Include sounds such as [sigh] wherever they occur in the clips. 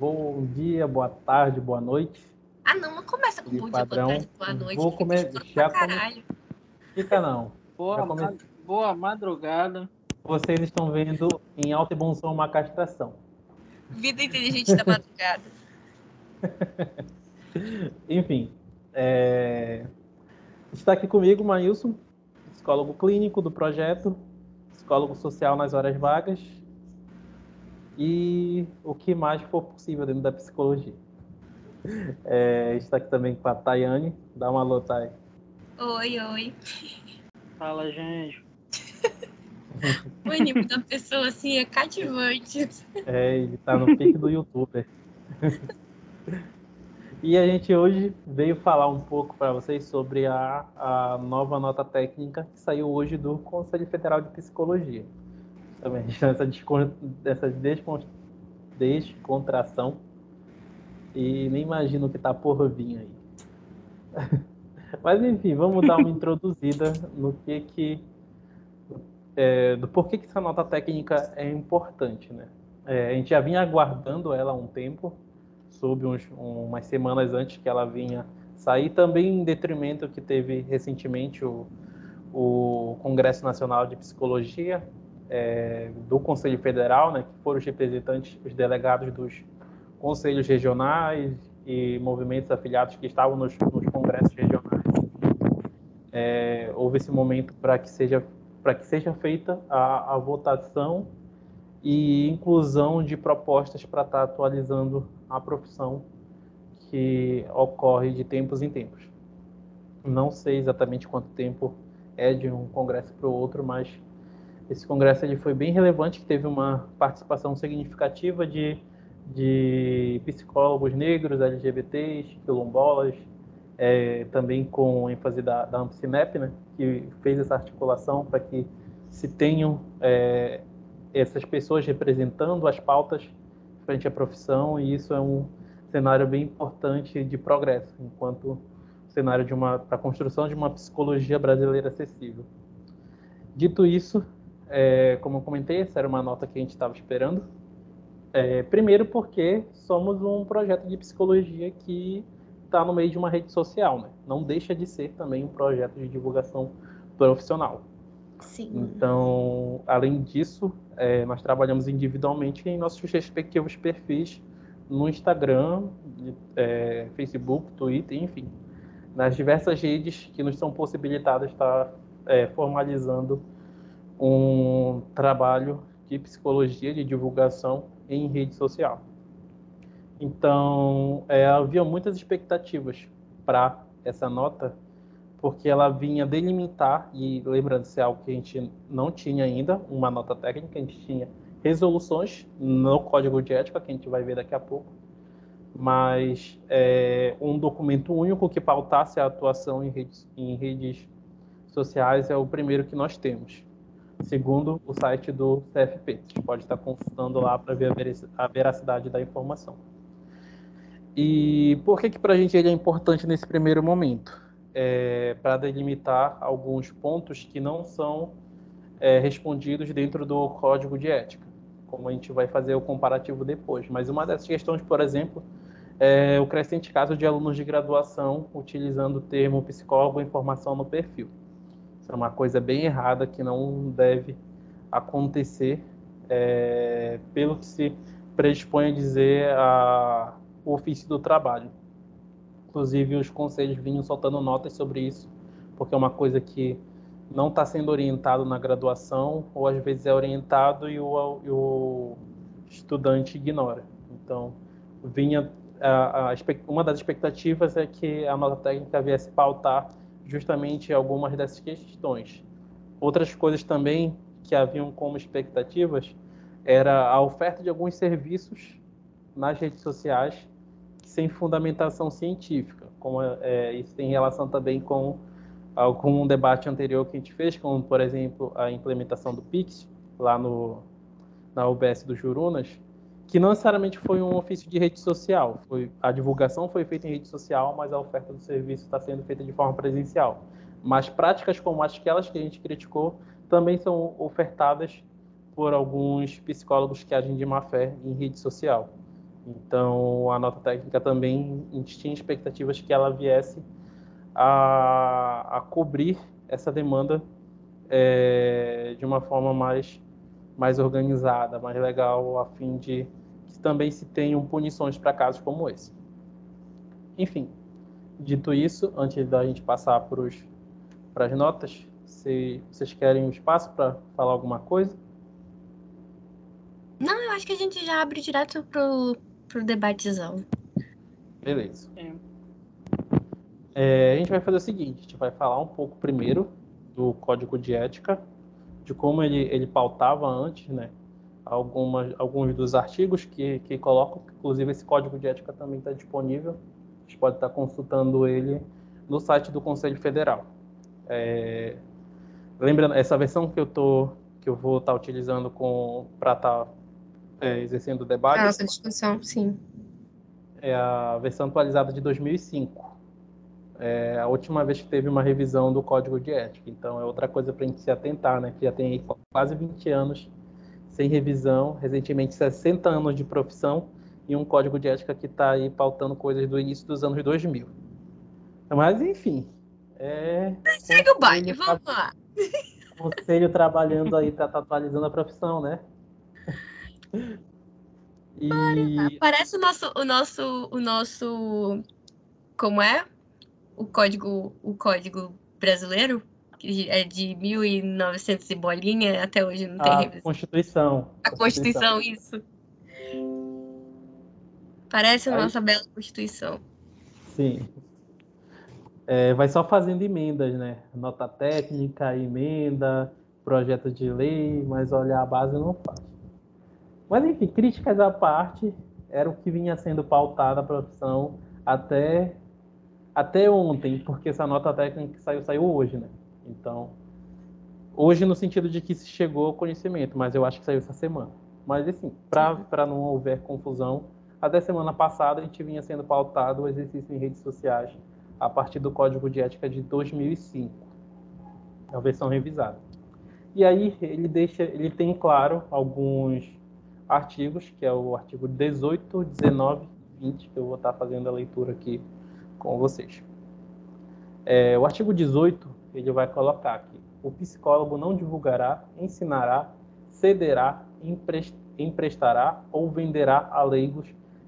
bom dia, boa tarde, boa noite. Ah, não, não começa com De bom padrão, dia, boa tarde, boa noite. vou comer- já pra come- caralho. Fica não. Boa, come- ma- boa madrugada. Vocês estão vendo em alto e bom som uma castração. Vida inteligente da madrugada. [laughs] Enfim, é, está aqui comigo o Maílson, psicólogo clínico do projeto, psicólogo social nas horas vagas e o que mais for possível dentro da psicologia. É, está aqui também com a Tayane, dá uma alô, Tay. Oi, oi. Fala, gente. [laughs] O anime da pessoa assim é cativante. É, ele tá no pique do youtuber. [laughs] E a gente hoje veio falar um pouco para vocês sobre a, a nova nota técnica que saiu hoje do Conselho Federal de Psicologia. Também [laughs] essa, essa descon- descontração. E nem imagino o que tá por vir aí. [laughs] Mas enfim, vamos dar uma [laughs] introduzida no que que é, do porquê que essa nota técnica é importante, né? É, a gente já vinha aguardando ela há um tempo, soube uns, umas semanas antes que ela vinha sair, também em detrimento que teve recentemente o, o Congresso Nacional de Psicologia é, do Conselho Federal, né, que foram os representantes, os delegados dos conselhos regionais e movimentos afiliados que estavam nos, nos congressos regionais. É, houve esse momento para que seja para que seja feita a, a votação e inclusão de propostas para estar atualizando a profissão que ocorre de tempos em tempos. Não sei exatamente quanto tempo é de um congresso para o outro, mas esse congresso ele foi bem relevante, que teve uma participação significativa de, de psicólogos negros, LGBTs, quilombolas, é, também com ênfase da, da Ampcinep, né, que fez essa articulação para que se tenham é, essas pessoas representando as pautas frente à profissão, e isso é um cenário bem importante de progresso, enquanto cenário de uma construção de uma psicologia brasileira acessível. Dito isso, é, como eu comentei, essa era uma nota que a gente estava esperando. É, primeiro porque somos um projeto de psicologia que está no meio de uma rede social, né? Não deixa de ser também um projeto de divulgação profissional. Sim. Então, além disso, é, nós trabalhamos individualmente em nossos respectivos perfis no Instagram, é, Facebook, Twitter, enfim, nas diversas redes que nos são possibilitadas estar é, formalizando um trabalho de psicologia, de divulgação em rede social. Então, é, havia muitas expectativas para essa nota, porque ela vinha delimitar, e lembrando-se, é algo que a gente não tinha ainda, uma nota técnica, a gente tinha resoluções no Código de Ética, que a gente vai ver daqui a pouco, mas é, um documento único que pautasse a atuação em redes, em redes sociais é o primeiro que nós temos, segundo o site do CFP. Você pode estar consultando lá para ver a verac- a veracidade da informação. E por que que para a gente ele é importante nesse primeiro momento? É, para delimitar alguns pontos que não são é, respondidos dentro do código de ética, como a gente vai fazer o comparativo depois. Mas uma dessas questões, por exemplo, é o crescente caso de alunos de graduação utilizando o termo psicólogo em formação no perfil. É uma coisa bem errada que não deve acontecer, é, pelo que se predispõe a dizer a, o ofício do trabalho. Inclusive, os conselhos vinham soltando notas sobre isso, porque é uma coisa que não está sendo orientado na graduação, ou às vezes é orientado e o, o estudante ignora. Então, vinha a, a, uma das expectativas é que a nota técnica viesse pautar justamente algumas dessas questões. Outras coisas também que haviam como expectativas era a oferta de alguns serviços nas redes sociais sem fundamentação científica, como é, isso tem relação também com algum debate anterior que a gente fez, como por exemplo a implementação do Pix lá no na UBS do Jurunas, que não necessariamente foi um ofício de rede social, foi a divulgação foi feita em rede social, mas a oferta do serviço está sendo feita de forma presencial. Mas práticas como aquelas que a gente criticou também são ofertadas por alguns psicólogos que agem de má fé em rede social. Então, a nota técnica também, a gente tinha expectativas que ela viesse a, a cobrir essa demanda é, de uma forma mais, mais organizada, mais legal, a fim de também se tenham punições para casos como esse. Enfim, dito isso, antes da gente passar para as notas, se vocês querem um espaço para falar alguma coisa? Não, eu acho que a gente já abre direto pro, pro debatezão. Beleza. É, a gente vai fazer o seguinte, a gente vai falar um pouco primeiro do código de ética, de como ele, ele pautava antes, né? Algumas, alguns dos artigos que, que colocam, inclusive esse código de ética também está disponível, a gente pode estar consultando ele no site do Conselho Federal. É, lembrando, essa versão que eu tô, que eu vou estar utilizando para estar é, exercendo o debate. A nossa discussão, sim. É a versão atualizada de 2005. É a última vez que teve uma revisão do Código de Ética. Então, é outra coisa para a gente se atentar, né? Que já tem quase 20 anos sem revisão, recentemente 60 anos de profissão e um Código de Ética que está aí pautando coisas do início dos anos 2000. Mas, enfim. É... Segue o baile, vamos lá. [laughs] Conselho trabalhando aí, tá, tá atualizando a profissão, né? [laughs] E... Parece o nosso, o nosso, o nosso, como é? O código, o código brasileiro, que é de 1900 e bolinha, até hoje não tem a revisão. Constituição. A Constituição, Constituição. isso. Parece a Aí... nossa bela Constituição. Sim. É, vai só fazendo emendas, né? Nota técnica, emenda, projeto de lei, mas olha, a base não faz. Mas enfim, críticas à parte, era o que vinha sendo pautado a profissão até, até ontem, porque essa nota técnica que saiu, saiu hoje, né? Então, hoje no sentido de que se chegou ao conhecimento, mas eu acho que saiu essa semana. Mas assim, para não houver confusão, até semana passada a gente vinha sendo pautado o exercício em redes sociais a partir do Código de Ética de 2005, a versão revisada. E aí ele deixa, ele tem claro alguns artigos, que é o artigo 18, 19 20, que eu vou estar fazendo a leitura aqui com vocês. É, o artigo 18, ele vai colocar aqui, o psicólogo não divulgará, ensinará, cederá, emprestará ou venderá a leigos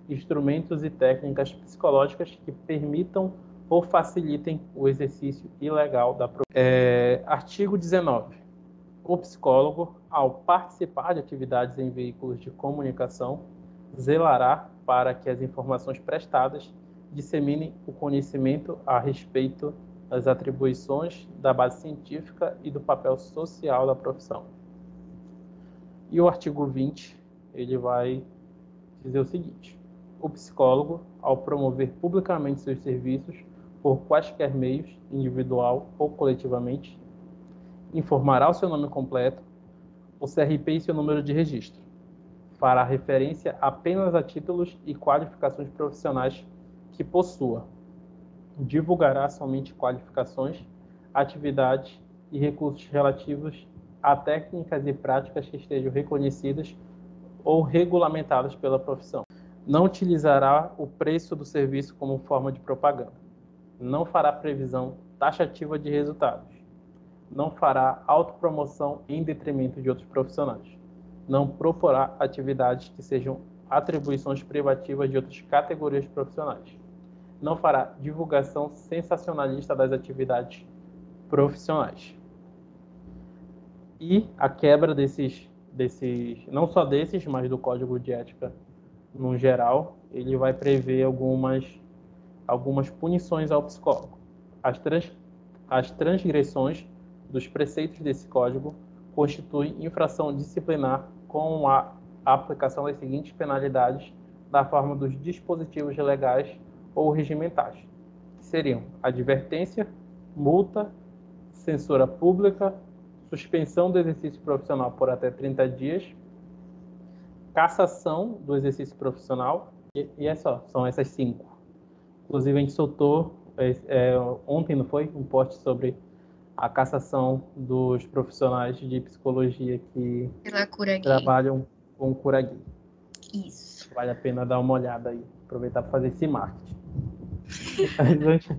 instrumentos e técnicas psicológicas que permitam ou facilitem o exercício ilegal da é, Artigo 19 o psicólogo, ao participar de atividades em veículos de comunicação, zelará para que as informações prestadas disseminem o conhecimento a respeito das atribuições da base científica e do papel social da profissão. E o artigo 20, ele vai dizer o seguinte: o psicólogo, ao promover publicamente seus serviços por quaisquer meios, individual ou coletivamente, informará o seu nome completo, o CRP e seu número de registro. Fará referência apenas a títulos e qualificações profissionais que possua. Divulgará somente qualificações, atividades e recursos relativos a técnicas e práticas que estejam reconhecidas ou regulamentadas pela profissão. Não utilizará o preço do serviço como forma de propaganda. Não fará previsão taxativa de resultados não fará autopromoção em detrimento de outros profissionais. Não proporá atividades que sejam atribuições privativas de outras categorias profissionais. Não fará divulgação sensacionalista das atividades profissionais. E a quebra desses, desses, não só desses, mas do código de ética no geral, ele vai prever algumas, algumas punições ao psicólogo. As, trans, as transgressões dos preceitos desse código constitui infração disciplinar com a aplicação das seguintes penalidades na forma dos dispositivos legais ou regimentais, que seriam advertência, multa, censura pública, suspensão do exercício profissional por até 30 dias, cassação do exercício profissional, e, e é só, são essas cinco. Inclusive, a gente soltou é, é, ontem, não foi? Um post sobre a cassação dos profissionais de psicologia que trabalham com cura gay. Isso. Vale a pena dar uma olhada aí, aproveitar para fazer esse marketing. [laughs] antes,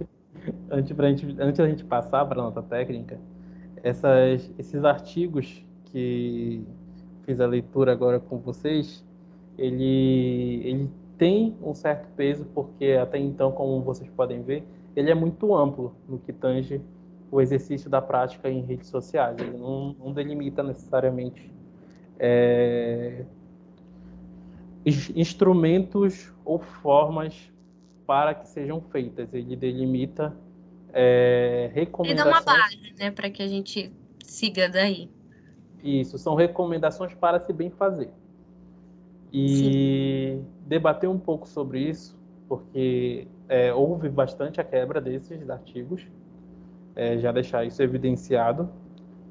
antes, gente, antes da gente passar para a nota técnica, essas, esses artigos que fiz a leitura agora com vocês, ele, ele tem um certo peso, porque até então, como vocês podem ver, ele é muito amplo no que tange o exercício da prática em redes sociais. Ele não, não delimita necessariamente é, instrumentos ou formas para que sejam feitas. Ele delimita é, recomendações. Ele dá uma base, né, para que a gente siga daí. Isso, são recomendações para se bem fazer. E Sim. debater um pouco sobre isso, porque é, houve bastante a quebra desses artigos, é, já deixar isso evidenciado.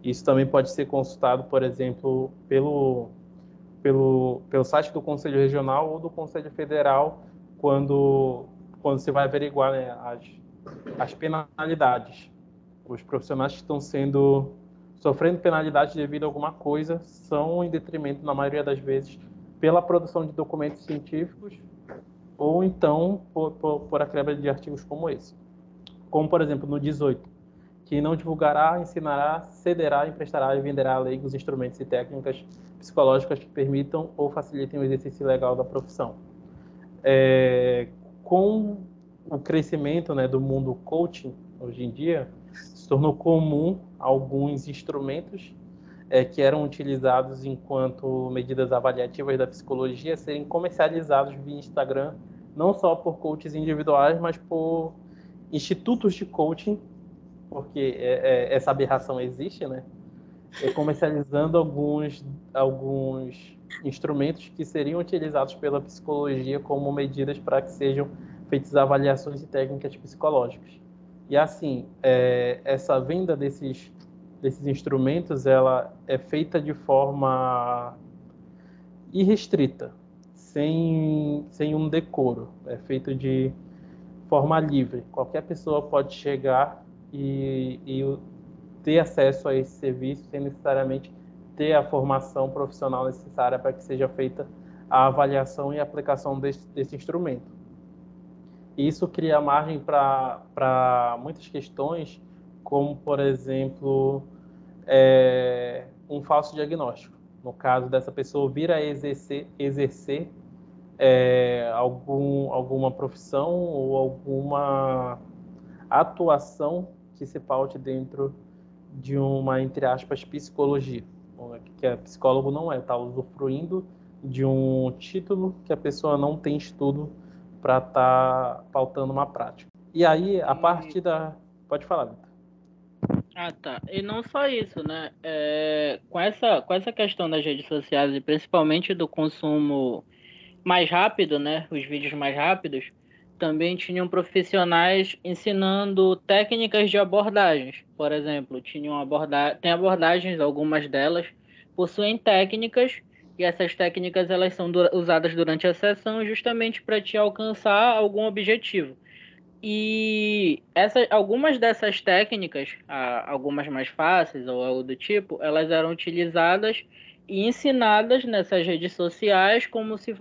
Isso também pode ser consultado, por exemplo, pelo, pelo, pelo site do Conselho Regional ou do Conselho Federal, quando, quando você vai averiguar né, as, as penalidades. Os profissionais que estão sendo sofrendo penalidade devido a alguma coisa são em detrimento, na maioria das vezes, pela produção de documentos científicos ou então por, por, por a quebra de artigos como esse. Como, por exemplo, no 18, que não divulgará, ensinará, cederá, emprestará e venderá a leigos instrumentos e técnicas psicológicas que permitam ou facilitem o exercício legal da profissão. É, com o crescimento né, do mundo coaching hoje em dia, se tornou comum alguns instrumentos é, que eram utilizados enquanto medidas avaliativas da psicologia serem comercializados via Instagram, não só por coaches individuais, mas por institutos de coaching, porque é, é, essa aberração existe, né? Comercializando alguns, alguns instrumentos que seriam utilizados pela psicologia como medidas para que sejam feitas avaliações e técnicas psicológicas. E assim, é, essa venda desses desses instrumentos ela é feita de forma irrestrita, sem, sem um decoro, é feita de forma livre. Qualquer pessoa pode chegar e, e ter acesso a esse serviço sem necessariamente ter a formação profissional necessária para que seja feita a avaliação e aplicação desse, desse instrumento. Isso cria margem para muitas questões, como, por exemplo, é, um falso diagnóstico. No caso dessa pessoa vir a exercer, exercer é, algum, alguma profissão ou alguma atuação que se paute dentro de uma, entre aspas, psicologia. Que a psicólogo não é, está usufruindo de um título que a pessoa não tem estudo para estar tá pautando uma prática. E aí, a partir da. Pode falar, Vitor. Ah, tá. E não só isso, né? É, com, essa, com essa questão das redes sociais e principalmente do consumo mais rápido, né? Os vídeos mais rápidos, também tinham profissionais ensinando técnicas de abordagens. Por exemplo, tinham aborda tem abordagens, algumas delas possuem técnicas e essas técnicas elas são usadas durante a sessão justamente para te alcançar algum objetivo. E essa, algumas dessas técnicas, algumas mais fáceis ou algo do tipo, elas eram utilizadas e ensinadas nessas redes sociais como se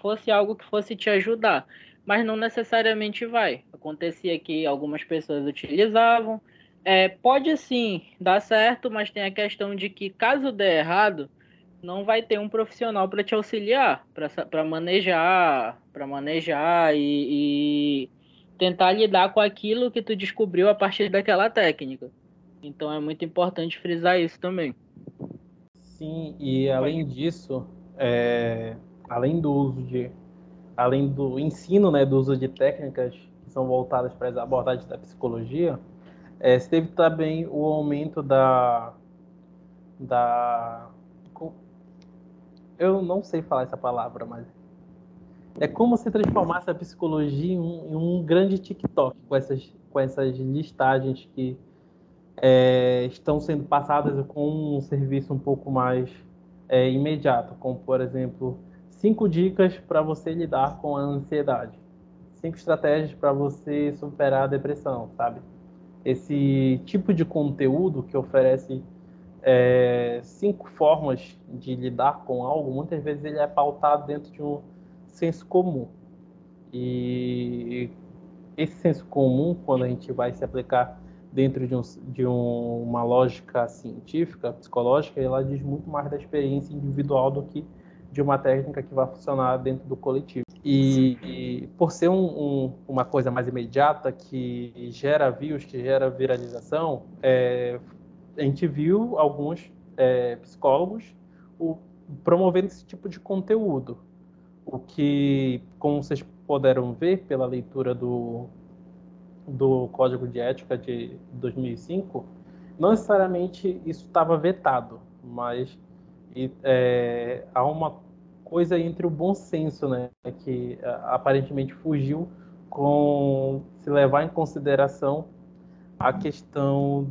fosse algo que fosse te ajudar, mas não necessariamente vai. Acontecia que algumas pessoas utilizavam. É, pode sim dar certo, mas tem a questão de que caso der errado, não vai ter um profissional para te auxiliar, para manejar, para manejar e, e tentar lidar com aquilo que tu descobriu a partir daquela técnica. Então é muito importante frisar isso também. Sim, e além disso, é, além do uso de, além do ensino, né, do uso de técnicas que são voltadas para as abordagens da psicologia, é, teve também o aumento da, da, eu não sei falar essa palavra, mas é como se transformasse a psicologia em um, em um grande TikTok com essas, com essas listagens que é, estão sendo passadas com um serviço um pouco mais é, imediato, como por exemplo, cinco dicas para você lidar com a ansiedade, cinco estratégias para você superar a depressão, sabe? Esse tipo de conteúdo que oferece é, cinco formas de lidar com algo, muitas vezes ele é pautado dentro de um senso comum. E esse senso comum, quando a gente vai se aplicar dentro de, um, de um, uma lógica científica, psicológica, ela diz muito mais da experiência individual do que de uma técnica que vai funcionar dentro do coletivo. E, e por ser um, um, uma coisa mais imediata, que gera views, que gera viralização, é, a gente viu alguns é, psicólogos o, promovendo esse tipo de conteúdo. O que, como vocês puderam ver pela leitura do, do Código de Ética de 2005, não necessariamente isso estava vetado, mas é, há uma coisa entre o bom senso, né, que aparentemente fugiu com se levar em consideração a questão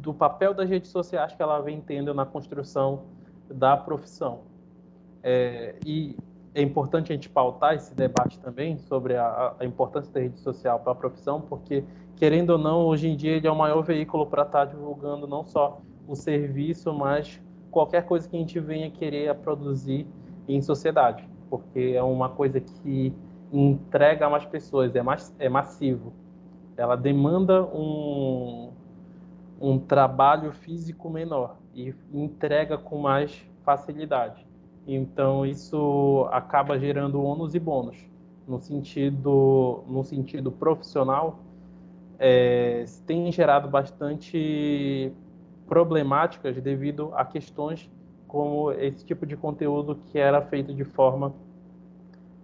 do papel das redes sociais que ela vem tendo na construção da profissão. É, e é importante a gente pautar esse debate também sobre a, a importância da rede social para a profissão, porque, querendo ou não, hoje em dia ele é o maior veículo para estar divulgando não só o serviço, mas qualquer coisa que a gente venha querer produzir em sociedade, porque é uma coisa que entrega a mais pessoas, é, mais, é massivo. Ela demanda um, um trabalho físico menor e entrega com mais facilidade. Então isso acaba gerando ônus e bônus. No sentido, no sentido profissional, é, tem gerado bastante problemáticas devido a questões como esse tipo de conteúdo que era feito de forma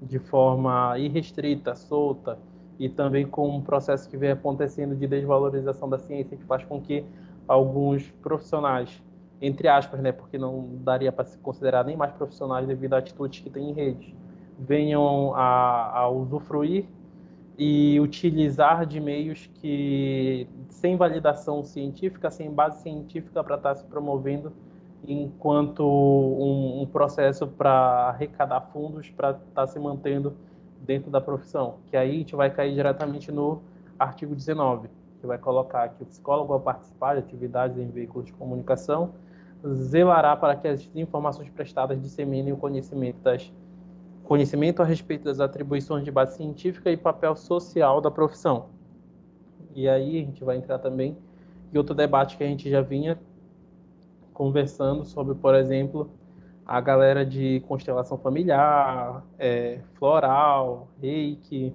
de forma irrestrita, solta e também com um processo que vem acontecendo de desvalorização da ciência que faz com que alguns profissionais entre aspas, né, porque não daria para se considerar nem mais profissionais devido à atitude que tem em rede, venham a, a usufruir e utilizar de meios que sem validação científica, sem base científica para estar tá se promovendo enquanto um, um processo para arrecadar fundos para estar tá se mantendo dentro da profissão, que aí a gente vai cair diretamente no artigo 19, que vai colocar que o psicólogo ao participar de atividades em veículos de comunicação zelará para que as informações prestadas disseminem o conhecimento, das, conhecimento a respeito das atribuições de base científica e papel social da profissão. E aí a gente vai entrar também em outro debate que a gente já vinha conversando sobre, por exemplo, a galera de constelação familiar, é, floral, reiki,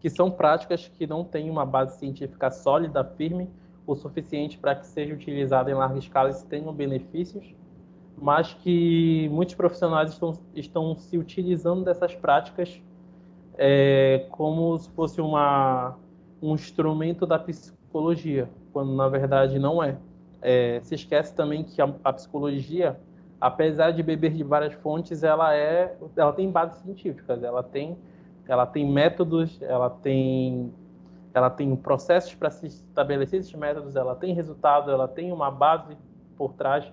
que são práticas que não têm uma base científica sólida, firme, o suficiente para que seja utilizado em larga escala e tenham benefícios, mas que muitos profissionais estão, estão se utilizando dessas práticas é, como se fosse uma, um instrumento da psicologia, quando na verdade não é. É se esquece também que a, a, psicologia, apesar de beber de várias fontes, ela é, ela tem bases científicas, ela tem, ela tem métodos, ela tem ela tem processos para se estabelecer esses métodos, ela tem resultado, ela tem uma base por trás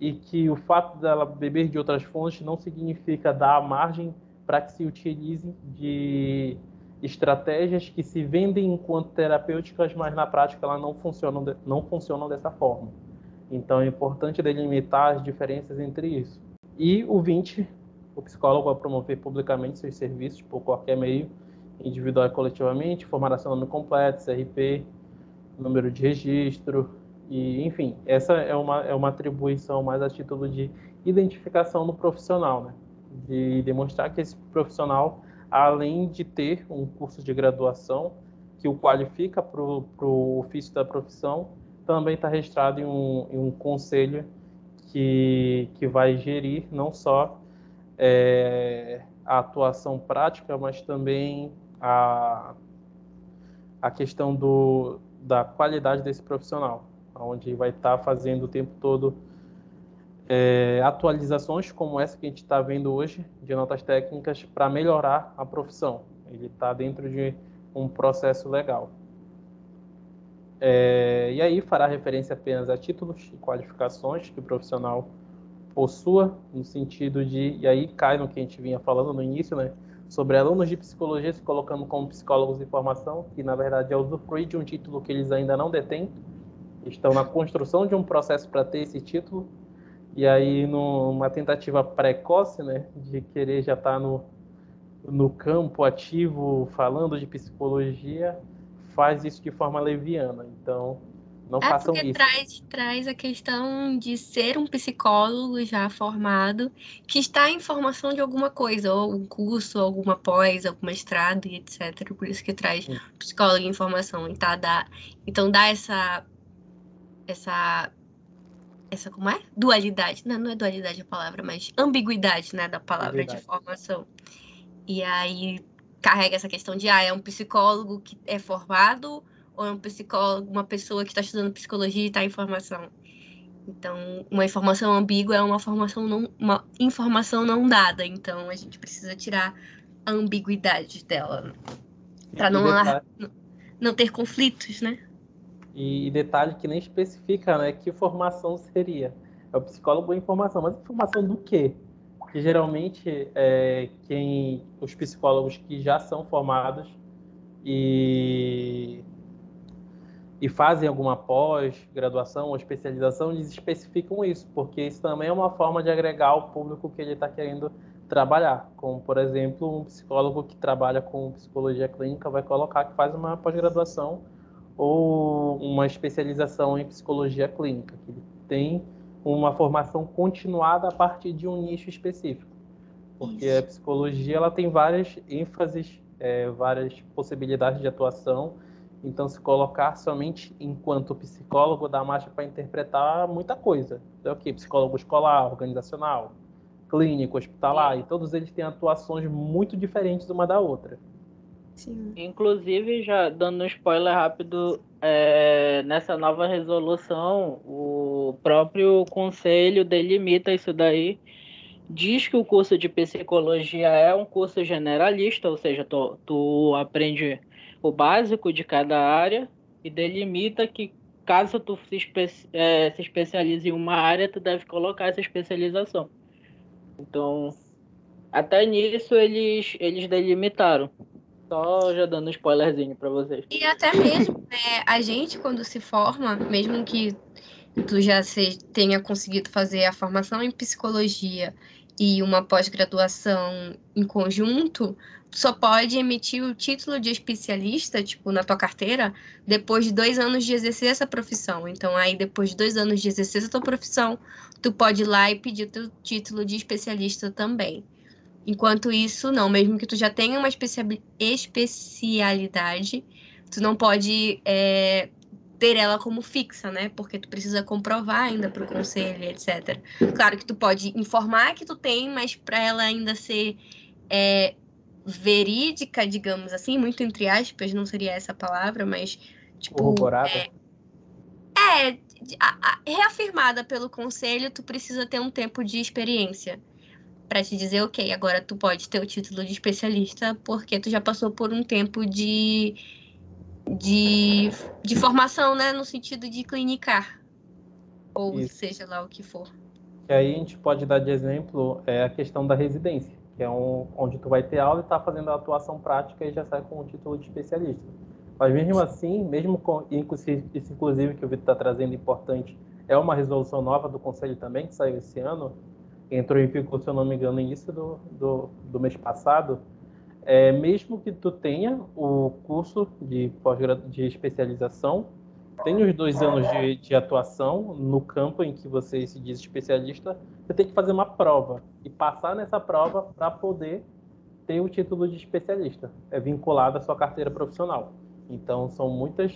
e que o fato dela beber de outras fontes não significa dar margem para que se utilize de estratégias que se vendem enquanto terapêuticas, mas na prática elas não funcionam, não funcionam dessa forma. Então é importante delimitar as diferenças entre isso. E o 20, o psicólogo vai promover publicamente seus serviços por qualquer meio, individual e coletivamente, formação nome completo, CRP, número de registro, e enfim, essa é uma, é uma atribuição mais a título de identificação do profissional, né? de demonstrar que esse profissional, além de ter um curso de graduação que o qualifica para o ofício da profissão, também está registrado em um, em um conselho que, que vai gerir não só é, a atuação prática, mas também a, a questão do, da qualidade desse profissional, onde vai estar tá fazendo o tempo todo é, atualizações como essa que a gente está vendo hoje, de notas técnicas, para melhorar a profissão. Ele está dentro de um processo legal. É, e aí fará referência apenas a títulos e qualificações que o profissional possua, no sentido de, e aí cai no que a gente vinha falando no início, né, sobre alunos de psicologia se colocando como psicólogos de formação, que na verdade é usufruir de um título que eles ainda não detêm, estão na construção de um processo para ter esse título, e aí numa tentativa precoce, né, de querer já estar tá no, no campo ativo falando de psicologia faz isso de forma leviana. Então, não é façam porque isso. Traz, traz a questão de ser um psicólogo já formado, que está em formação de alguma coisa, ou um curso, alguma pós, alguma mestrado etc. Por isso que traz psicólogo em formação. Então dá, então dá essa. essa essa como é? Dualidade. Não, não é dualidade a palavra, mas ambiguidade, né, da palavra ambiguidade. de formação. E aí carrega essa questão de ah, é um psicólogo que é formado ou é um psicólogo, uma pessoa que está estudando psicologia e está em formação. Então, uma informação ambígua é uma formação não, uma informação não dada. Então, a gente precisa tirar a ambiguidade dela para não, não ter conflitos, né? E, detalhe que nem especifica, né, que formação seria. É o psicólogo em formação, mas informação do quê? Que geralmente é quem os psicólogos que já são formados e e fazem alguma pós-graduação ou especialização, eles especificam isso, porque isso também é uma forma de agregar o público que ele está querendo trabalhar. Como, por exemplo, um psicólogo que trabalha com psicologia clínica vai colocar que faz uma pós-graduação ou uma especialização em psicologia clínica, que ele tem uma formação continuada a partir de um nicho específico. Porque isso. a psicologia ela tem várias ênfases, é, várias possibilidades de atuação, então, se colocar somente enquanto psicólogo dá margem para interpretar muita coisa. É o que? Psicólogo escolar, organizacional, clínico, hospitalar, e todos eles têm atuações muito diferentes uma da outra. Sim. Inclusive, já dando um spoiler rápido, é, nessa nova resolução, o próprio conselho delimita isso daí. Diz que o curso de psicologia é um curso generalista, ou seja, tu, tu aprende o básico de cada área e delimita que caso tu se, espe é, se especialize em uma área, tu deve colocar essa especialização. Então, até nisso eles, eles delimitaram. Só já dando um spoilerzinho para vocês. E até mesmo é, a gente, quando se forma, mesmo que tu já tenha conseguido fazer a formação em psicologia e uma pós-graduação em conjunto, só pode emitir o título de especialista, tipo, na tua carteira, depois de dois anos de exercer essa profissão. Então, aí, depois de dois anos de exercer essa tua profissão, tu pode ir lá e pedir teu título de especialista também. Enquanto isso, não, mesmo que tu já tenha uma especialidade, tu não pode é, ter ela como fixa, né? Porque tu precisa comprovar ainda para o conselho, etc. Claro que tu pode informar que tu tem, mas para ela ainda ser é, verídica, digamos assim, muito entre aspas, não seria essa palavra, mas tipo. Corroborada. É, é a, a, reafirmada pelo conselho, tu precisa ter um tempo de experiência para te dizer, ok, agora tu pode ter o título de especialista porque tu já passou por um tempo de, de, de formação, né, no sentido de clinicar, ou Isso. seja lá o que for. E aí a gente pode dar de exemplo é a questão da residência que é um, onde tu vai ter aula e está fazendo a atuação prática e já sai com o título de especialista. Mas mesmo assim, mesmo com isso inclusive que o Vitor está trazendo importante, é uma resolução nova do Conselho também, que saiu esse ano, entrou em vigor, se eu não me engano, no início do, do, do mês passado, é, mesmo que tu tenha o curso de, de especialização, tem os dois anos de, de, atuação no campo em que você se diz especialista, você tem que fazer uma prova e passar nessa prova para poder ter o título de especialista. É vinculado à sua carteira profissional. Então, são muitas,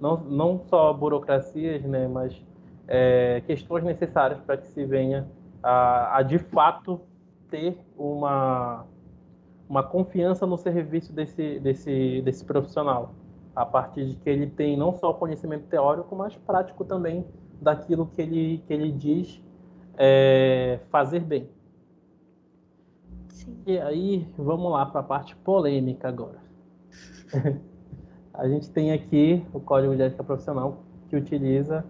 não, não só burocracias, né, mas é, questões necessárias para que se venha a, a, de fato, ter uma, uma confiança no serviço desse, desse, desse profissional a partir de que ele tem não só conhecimento teórico, mas prático também daquilo que ele, que ele diz é, fazer bem. Sim. E aí, vamos lá para a parte polêmica agora. [laughs] a gente tem aqui o Código de Ética Profissional que utiliza,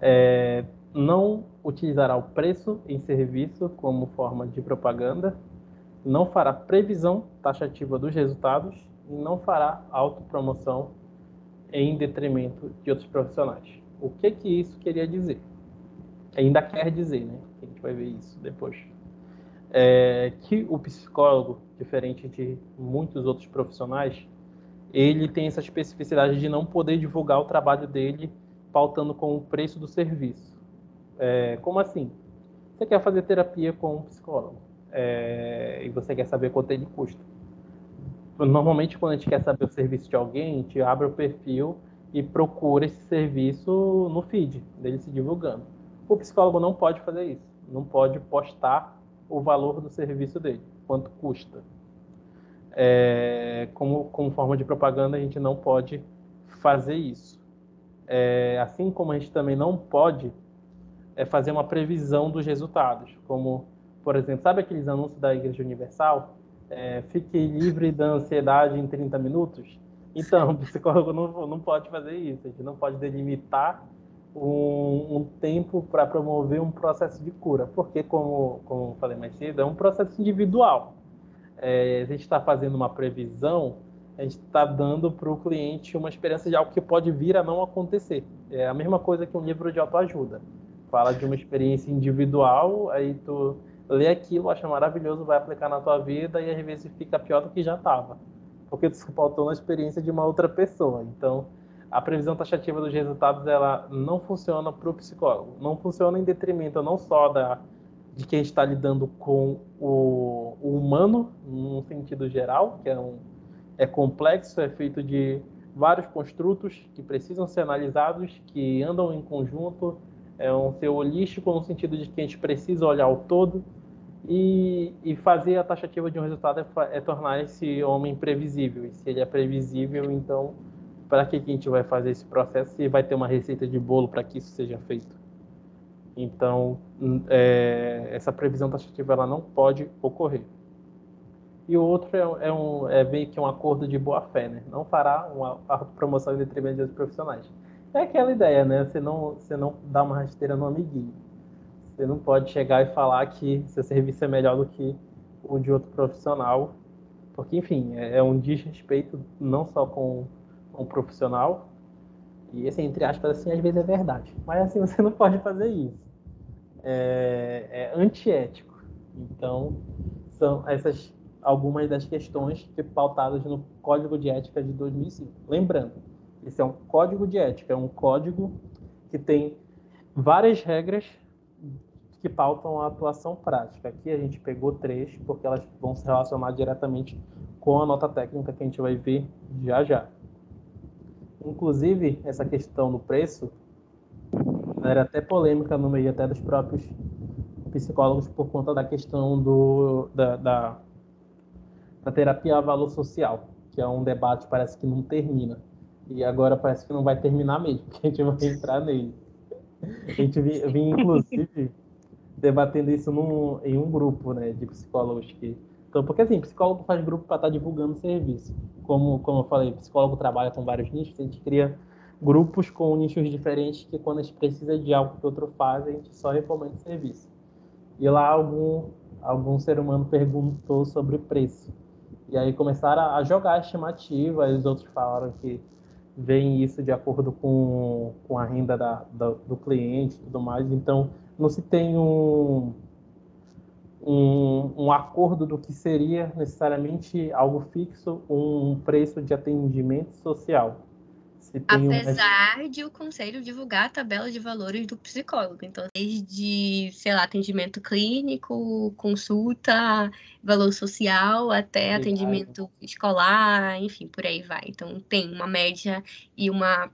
é, não utilizará o preço em serviço como forma de propaganda, não fará previsão taxativa dos resultados e não fará autopromoção em detrimento de outros profissionais. O que que isso queria dizer? Ainda quer dizer, né? A gente vai ver isso depois. é que o psicólogo, diferente de muitos outros profissionais, ele tem essa especificidade de não poder divulgar o trabalho dele pautando com o preço do serviço. É, como assim? Você quer fazer terapia com um psicólogo é, e você quer saber quanto ele custa. Normalmente, quando a gente quer saber o serviço de alguém, a gente abre o perfil e procura esse serviço no feed dele se divulgando. O psicólogo não pode fazer isso, não pode postar o valor do serviço dele, quanto custa. É, como, como forma de propaganda, a gente não pode fazer isso. É, assim como a gente também não pode é, fazer uma previsão dos resultados, como, por exemplo, sabe aqueles anúncios da Igreja Universal? É, fique livre da ansiedade em 30 minutos? Então, o psicólogo não, não pode fazer isso, a gente não pode delimitar um, um tempo para promover um processo de cura, porque, como, como falei mais cedo, é um processo individual. É, a gente está fazendo uma previsão, a gente está dando para o cliente uma esperança de algo que pode vir a não acontecer. É a mesma coisa que um livro de autoajuda. Fala de uma experiência individual, aí tu lê aquilo, acha maravilhoso, vai aplicar na tua vida e às vezes fica pior do que já estava. Porque tu se pautou na experiência de uma outra pessoa. Então, a previsão taxativa dos resultados ela não funciona para o psicólogo. Não funciona em detrimento não só da, de quem está lidando com o, o humano, num sentido geral, que é, um, é complexo, é feito de vários construtos que precisam ser analisados, que andam em conjunto, é um ser holístico no sentido de que a gente precisa olhar o todo e, e fazer a taxativa de um resultado é, é tornar esse homem previsível. E se ele é previsível, então para que, que a gente vai fazer esse processo se vai ter uma receita de bolo para que isso seja feito? Então, hum, é, essa previsão taxativa ela não pode ocorrer. E o outro é, é, um, é meio que um acordo de boa-fé, né? Não fará uma promoção em detrimento dos profissionais. É aquela ideia, né? Você não, você não dá uma rasteira no amiguinho. Você não pode chegar e falar que seu serviço é melhor do que o de outro profissional, porque, enfim, é, é um desrespeito não só com um profissional. E assim, entre aspas, assim, às vezes é verdade. Mas assim, [laughs] você não pode fazer isso. É, é antiético. Então, são essas algumas das questões que pautadas no Código de Ética de 2005. Lembrando, esse é um código de ética, é um código que tem várias regras que pautam a atuação prática. Aqui a gente pegou três, porque elas vão se relacionar diretamente com a nota técnica que a gente vai ver já já. Inclusive, essa questão do preço era até polêmica no meio até dos próprios psicólogos por conta da questão do, da, da, da terapia a valor social, que é um debate parece que não termina. E agora parece que não vai terminar mesmo, [laughs] que a gente vai entrar nele. A gente vinha, inclusive, debatendo isso num, em um grupo né, de psicólogos que então, porque assim, psicólogo faz grupo para estar tá divulgando serviço. Como, como eu falei, psicólogo trabalha com vários nichos, a gente cria grupos com nichos diferentes que quando a gente precisa de algo que outro faz, a gente só recomenda serviço. E lá algum, algum ser humano perguntou sobre preço. E aí começaram a jogar a estimativa, os outros falaram que vem isso de acordo com, com a renda da, da, do cliente e tudo mais. Então, não se tem um um, um acordo do que seria necessariamente algo fixo, um preço de atendimento social. Apesar um... de o conselho divulgar a tabela de valores do psicólogo. Então, desde, sei lá, atendimento clínico, consulta, valor social, até atendimento escolar, enfim, por aí vai. Então, tem uma média e uma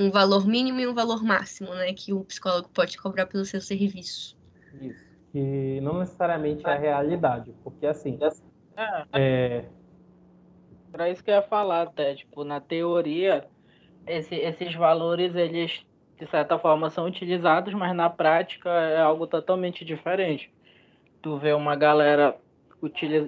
um valor mínimo e um valor máximo, né, que o psicólogo pode cobrar pelo seu serviço. Isso que não necessariamente é a realidade, porque assim. É, é... Era isso que eu ia falar até, tipo, na teoria, esse, esses valores, eles, de certa forma, são utilizados, mas na prática é algo totalmente diferente. Tu vê uma galera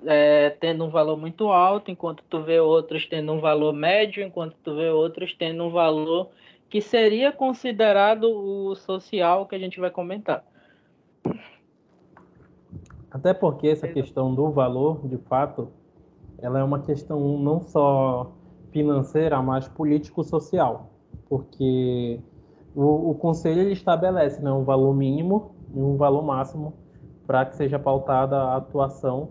é, tendo um valor muito alto, enquanto tu vê outros tendo um valor médio, enquanto tu vê outros tendo um valor que seria considerado o social que a gente vai comentar. Até porque essa questão do valor, de fato, ela é uma questão não só financeira, mas político-social, porque o, o conselho ele estabelece né, um valor mínimo e um valor máximo para que seja pautada a atuação,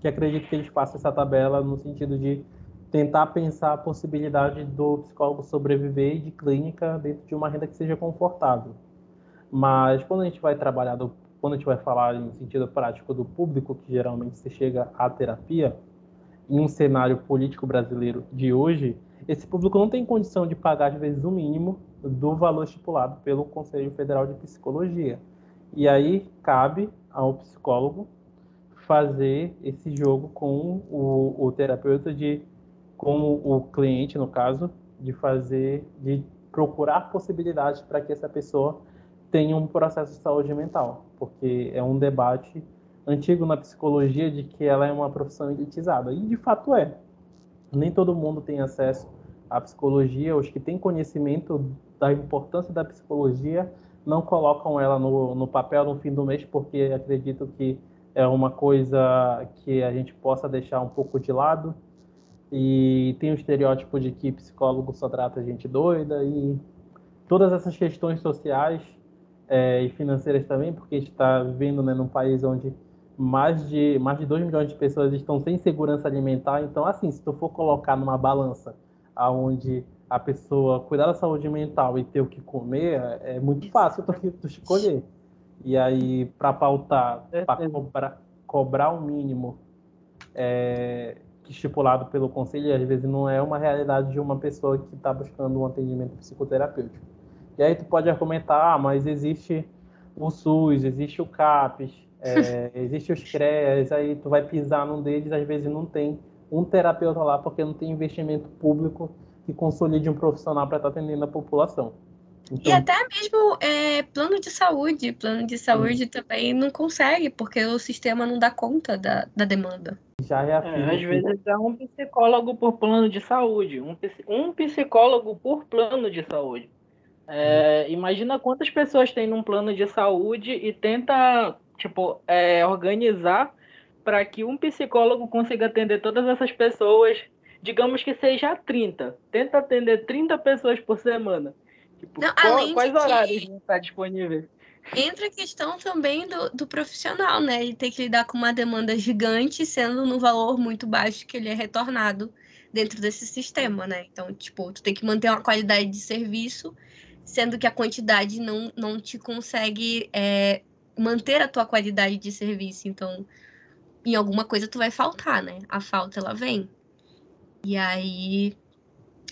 que acredito que eles façam essa tabela no sentido de tentar pensar a possibilidade do psicólogo sobreviver de clínica dentro de uma renda que seja confortável. Mas quando a gente vai trabalhar, do, quando a gente vai falar em sentido prático do público que geralmente se chega à terapia, em um cenário político brasileiro de hoje, esse público não tem condição de pagar, às vezes, o mínimo do valor estipulado pelo Conselho Federal de Psicologia. E aí cabe ao psicólogo fazer esse jogo com o, o terapeuta de com o cliente no caso de fazer de procurar possibilidades para que essa pessoa tenha um processo de saúde mental, porque é um debate antigo na psicologia de que ela é uma profissão elitizada e de fato é. Nem todo mundo tem acesso à psicologia, os que têm conhecimento da importância da psicologia não colocam ela no, no papel no fim do mês porque acredito que é uma coisa que a gente possa deixar um pouco de lado. E tem o estereótipo de que psicólogo só trata gente doida e todas essas questões sociais é, e financeiras também, porque a gente está vivendo né, num país onde mais de, mais de 2 milhões de pessoas estão sem segurança alimentar. Então, assim, se tu for colocar numa balança aonde a pessoa cuidar da saúde mental e ter o que comer, é, é muito fácil tu, tu escolher. E aí, para pautar, para cobrar, cobrar o um mínimo é, estipulado pelo conselho, às vezes não é uma realidade de uma pessoa que está buscando um atendimento psicoterapêutico. E aí tu pode argumentar, ah, mas existe o SUS, existe o CAPES, é, existe os CREAS, aí tu vai pisar num deles, às vezes não tem um terapeuta lá porque não tem investimento público que consolide um profissional para estar tá atendendo a população. Então... E até mesmo é, plano de saúde. Plano de saúde Sim. também não consegue, porque o sistema não dá conta da, da demanda. Já é, é Às vezes é um psicólogo por plano de saúde, um, um psicólogo por plano de saúde. É, imagina quantas pessoas tem num plano de saúde e tenta tipo, é, organizar para que um psicólogo consiga atender todas essas pessoas, digamos que seja 30. Tenta atender 30 pessoas por semana. Tipo, Não, qual, quais horários vão estar disponíveis? Entra a questão também do, do profissional, né? Ele tem que lidar com uma demanda gigante, sendo no valor muito baixo que ele é retornado dentro desse sistema, né? Então, tipo, tu tem que manter uma qualidade de serviço, sendo que a quantidade não, não te consegue é, manter a tua qualidade de serviço. Então, em alguma coisa tu vai faltar, né? A falta, ela vem. E aí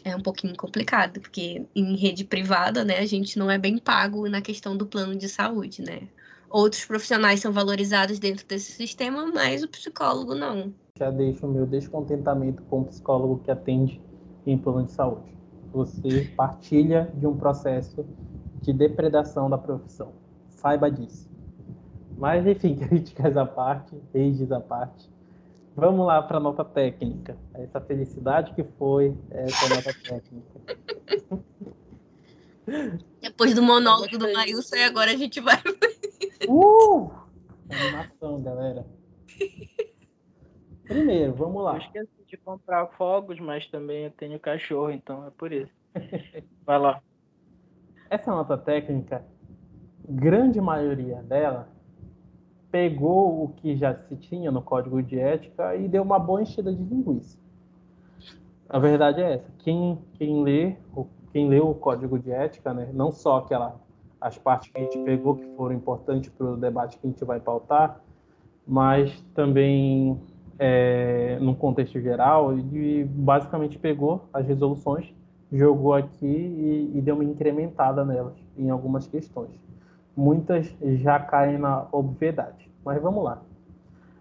é um pouquinho complicado, porque em rede privada, né, a gente não é bem pago na questão do plano de saúde, né? Outros profissionais são valorizados dentro desse sistema, mas o psicólogo não. Já deixo o meu descontentamento com o psicólogo que atende em plano de saúde. Você partilha de um processo de depredação da profissão. Saiba disso. Mas, enfim, [laughs] críticas à parte, rages à parte. Vamos lá para a nota técnica. Essa felicidade que foi essa nota técnica. [laughs] Depois do monólogo do Maílson, agora a gente vai. [laughs] Uh! Animação, galera. Primeiro, vamos lá. Eu esqueci de comprar fogos, mas também eu tenho cachorro, então é por isso. Vai lá. Essa nota técnica, grande maioria dela, pegou o que já se tinha no código de ética e deu uma boa enchida de linguiça. A verdade é essa. Quem, quem, lê, quem leu o código de ética, né, não só aquela, as partes que a gente pegou que foram importantes para o debate que a gente vai pautar, mas também é, contexto geral, e basicamente pegou as resoluções, jogou aqui e, e deu uma incrementada nelas em algumas questões muitas já caem na obviedade. Mas vamos lá.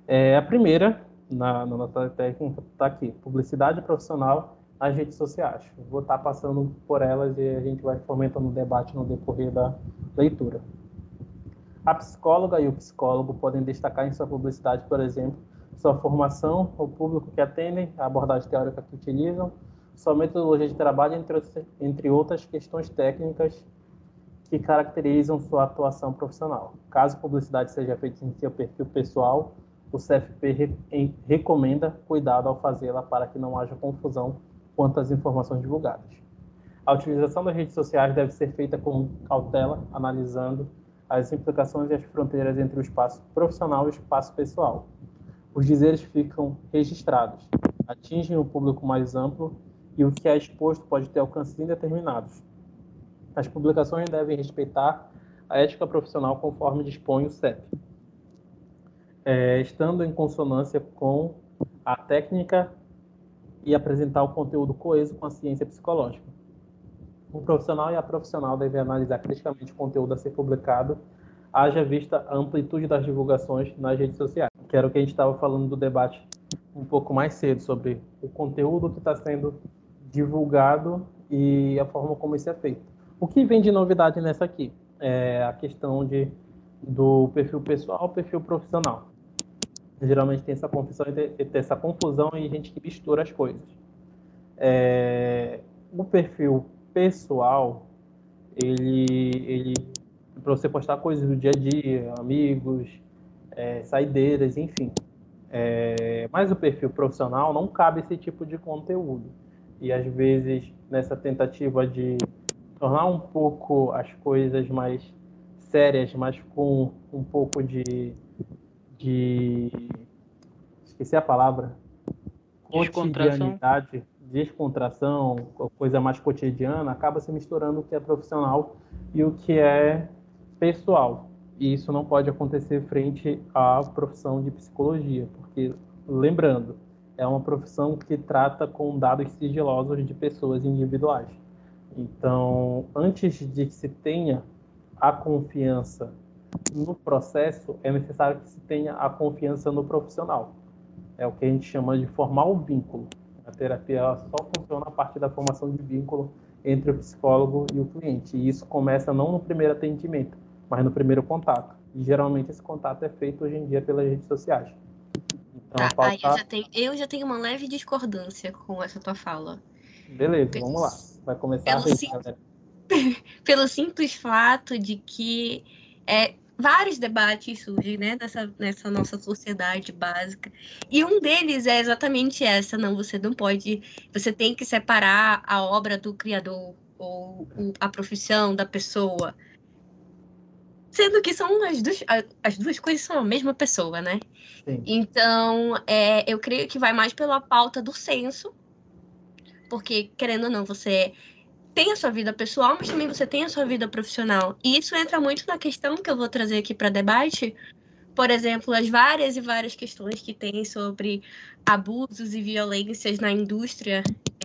É, a primeira, na, na nota técnica, está aqui: publicidade profissional nas redes sociais. Vou estar tá passando por elas e a gente vai fomentando o debate no decorrer da leitura. A psicóloga e o psicólogo podem destacar em sua publicidade, por exemplo, sua formação, o público que atendem, a abordagem teórica que utilizam, sua metodologia de trabalho, entre, entre outras questões técnicas que caracterizam sua atuação profissional. Caso publicidade seja feita em seu perfil pessoal, o CFP re recomenda cuidado ao fazê-la para que não haja confusão quanto às informações divulgadas. A utilização das redes sociais deve ser feita com cautela, analisando as implicações e as fronteiras entre o espaço profissional e o espaço pessoal. Os dizeres ficam registrados, atingem um público mais amplo e o que é exposto pode ter alcances indeterminados. As publicações devem respeitar a ética profissional conforme dispõe o CEP, é, estando em consonância com a técnica e apresentar o conteúdo coeso com a ciência psicológica. O profissional e a profissional devem analisar criticamente o conteúdo a ser publicado, haja vista a amplitude das divulgações nas redes sociais, que era o que a gente estava falando do debate um pouco mais cedo, sobre o conteúdo que está sendo divulgado e a forma como isso é feito. O que vem de novidade nessa aqui é a questão de, do perfil pessoal perfil profissional. Geralmente tem essa confusão, tem essa confusão e gente que mistura as coisas. É, o perfil pessoal, ele, ele para você postar coisas do dia a dia, amigos, é, saideiras, enfim. É, mas o perfil profissional não cabe esse tipo de conteúdo. E às vezes, nessa tentativa de tornar um pouco as coisas mais sérias, mas com um pouco de. de esqueci a palavra. Cotidianidade, descontração, coisa mais cotidiana, acaba se misturando o que é profissional e o que é pessoal. E isso não pode acontecer frente à profissão de psicologia, porque, lembrando, é uma profissão que trata com dados sigilosos de pessoas individuais. Então, antes de que se tenha a confiança no processo, é necessário que se tenha a confiança no profissional. É o que a gente chama de formar o vínculo. A terapia só funciona a partir da formação de vínculo entre o psicólogo e o cliente. E isso começa não no primeiro atendimento, mas no primeiro contato. E geralmente esse contato é feito hoje em dia pelas redes sociais. Então, tá, pauta... eu, já tenho, eu já tenho uma leve discordância com essa tua fala. Beleza, vamos lá. Vai começar Pelo a ver, sim... [laughs] Pelo simples fato de que é, vários debates surgem né, nessa, nessa nossa sociedade básica. E um deles é exatamente essa: não, você não pode, você tem que separar a obra do criador ou a profissão da pessoa. Sendo que são as duas, as duas coisas são a mesma pessoa, né? Sim. Então, é, eu creio que vai mais pela pauta do senso, porque, querendo ou não, você tem a sua vida pessoal, mas também você tem a sua vida profissional. E isso entra muito na questão que eu vou trazer aqui para debate. Por exemplo, as várias e várias questões que tem sobre abusos e violências na indústria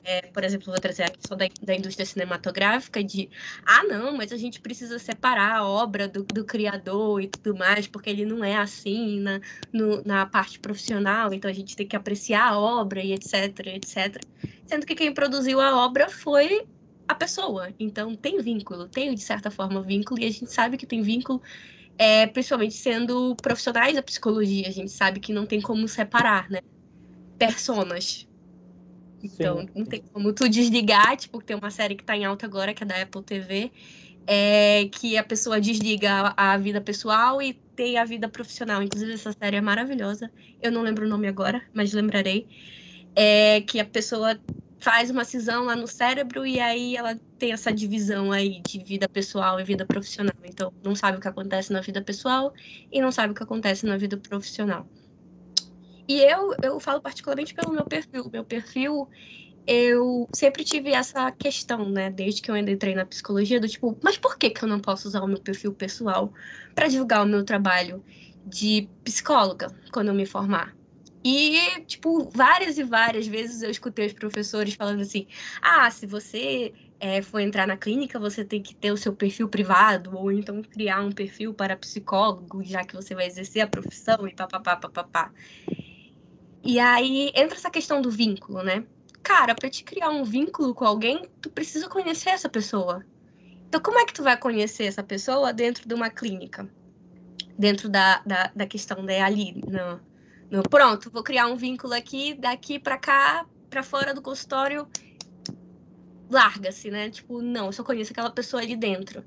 é, por exemplo, vou trazer a questão da, da, indústria cinematográfica, de ah, não, mas a gente precisa separar a obra do, do criador e tudo mais, porque ele não é assim na, no, na parte profissional, então a gente tem que apreciar a obra e etc, etc. Sendo que quem produziu a obra foi a pessoa. Então tem vínculo, tem de certa forma vínculo, e a gente sabe que tem vínculo, é, principalmente sendo profissionais da psicologia, a gente sabe que não tem como separar, né? Personas, então, Sim. não tem como tu desligar, tipo, tem uma série que tá em alta agora, que é da Apple TV, é que a pessoa desliga a, vida pessoal e tem a vida profissional. Inclusive, essa série é maravilhosa. Eu não lembro o nome agora, mas lembrarei. É que a pessoa faz uma cisão lá no cérebro e aí ela tem essa divisão aí de vida pessoal e vida profissional. Então, não sabe o que acontece na vida pessoal e não sabe o que acontece na vida profissional. E eu, eu falo particularmente pelo meu perfil. Meu perfil, eu sempre tive essa questão, né? Desde que eu entrei na psicologia, do tipo, mas por que, que eu não posso usar o meu perfil pessoal para divulgar o meu trabalho de psicóloga quando eu me formar? E, tipo, várias e várias vezes eu escutei os professores falando assim: ah, se você é, for entrar na clínica, você tem que ter o seu perfil privado, ou então criar um perfil para psicólogo, já que você vai exercer a profissão e papapá, papapá. E aí entra essa questão do vínculo, né? Cara, para te criar um vínculo com alguém, tu precisa conhecer essa pessoa. Então, como é que tu vai conhecer essa pessoa dentro de uma clínica? Dentro da, da, da questão de ali, no, no, pronto, vou criar um vínculo aqui, daqui para cá, para fora do consultório, larga-se, né? Tipo, não, eu só conheço aquela pessoa ali dentro.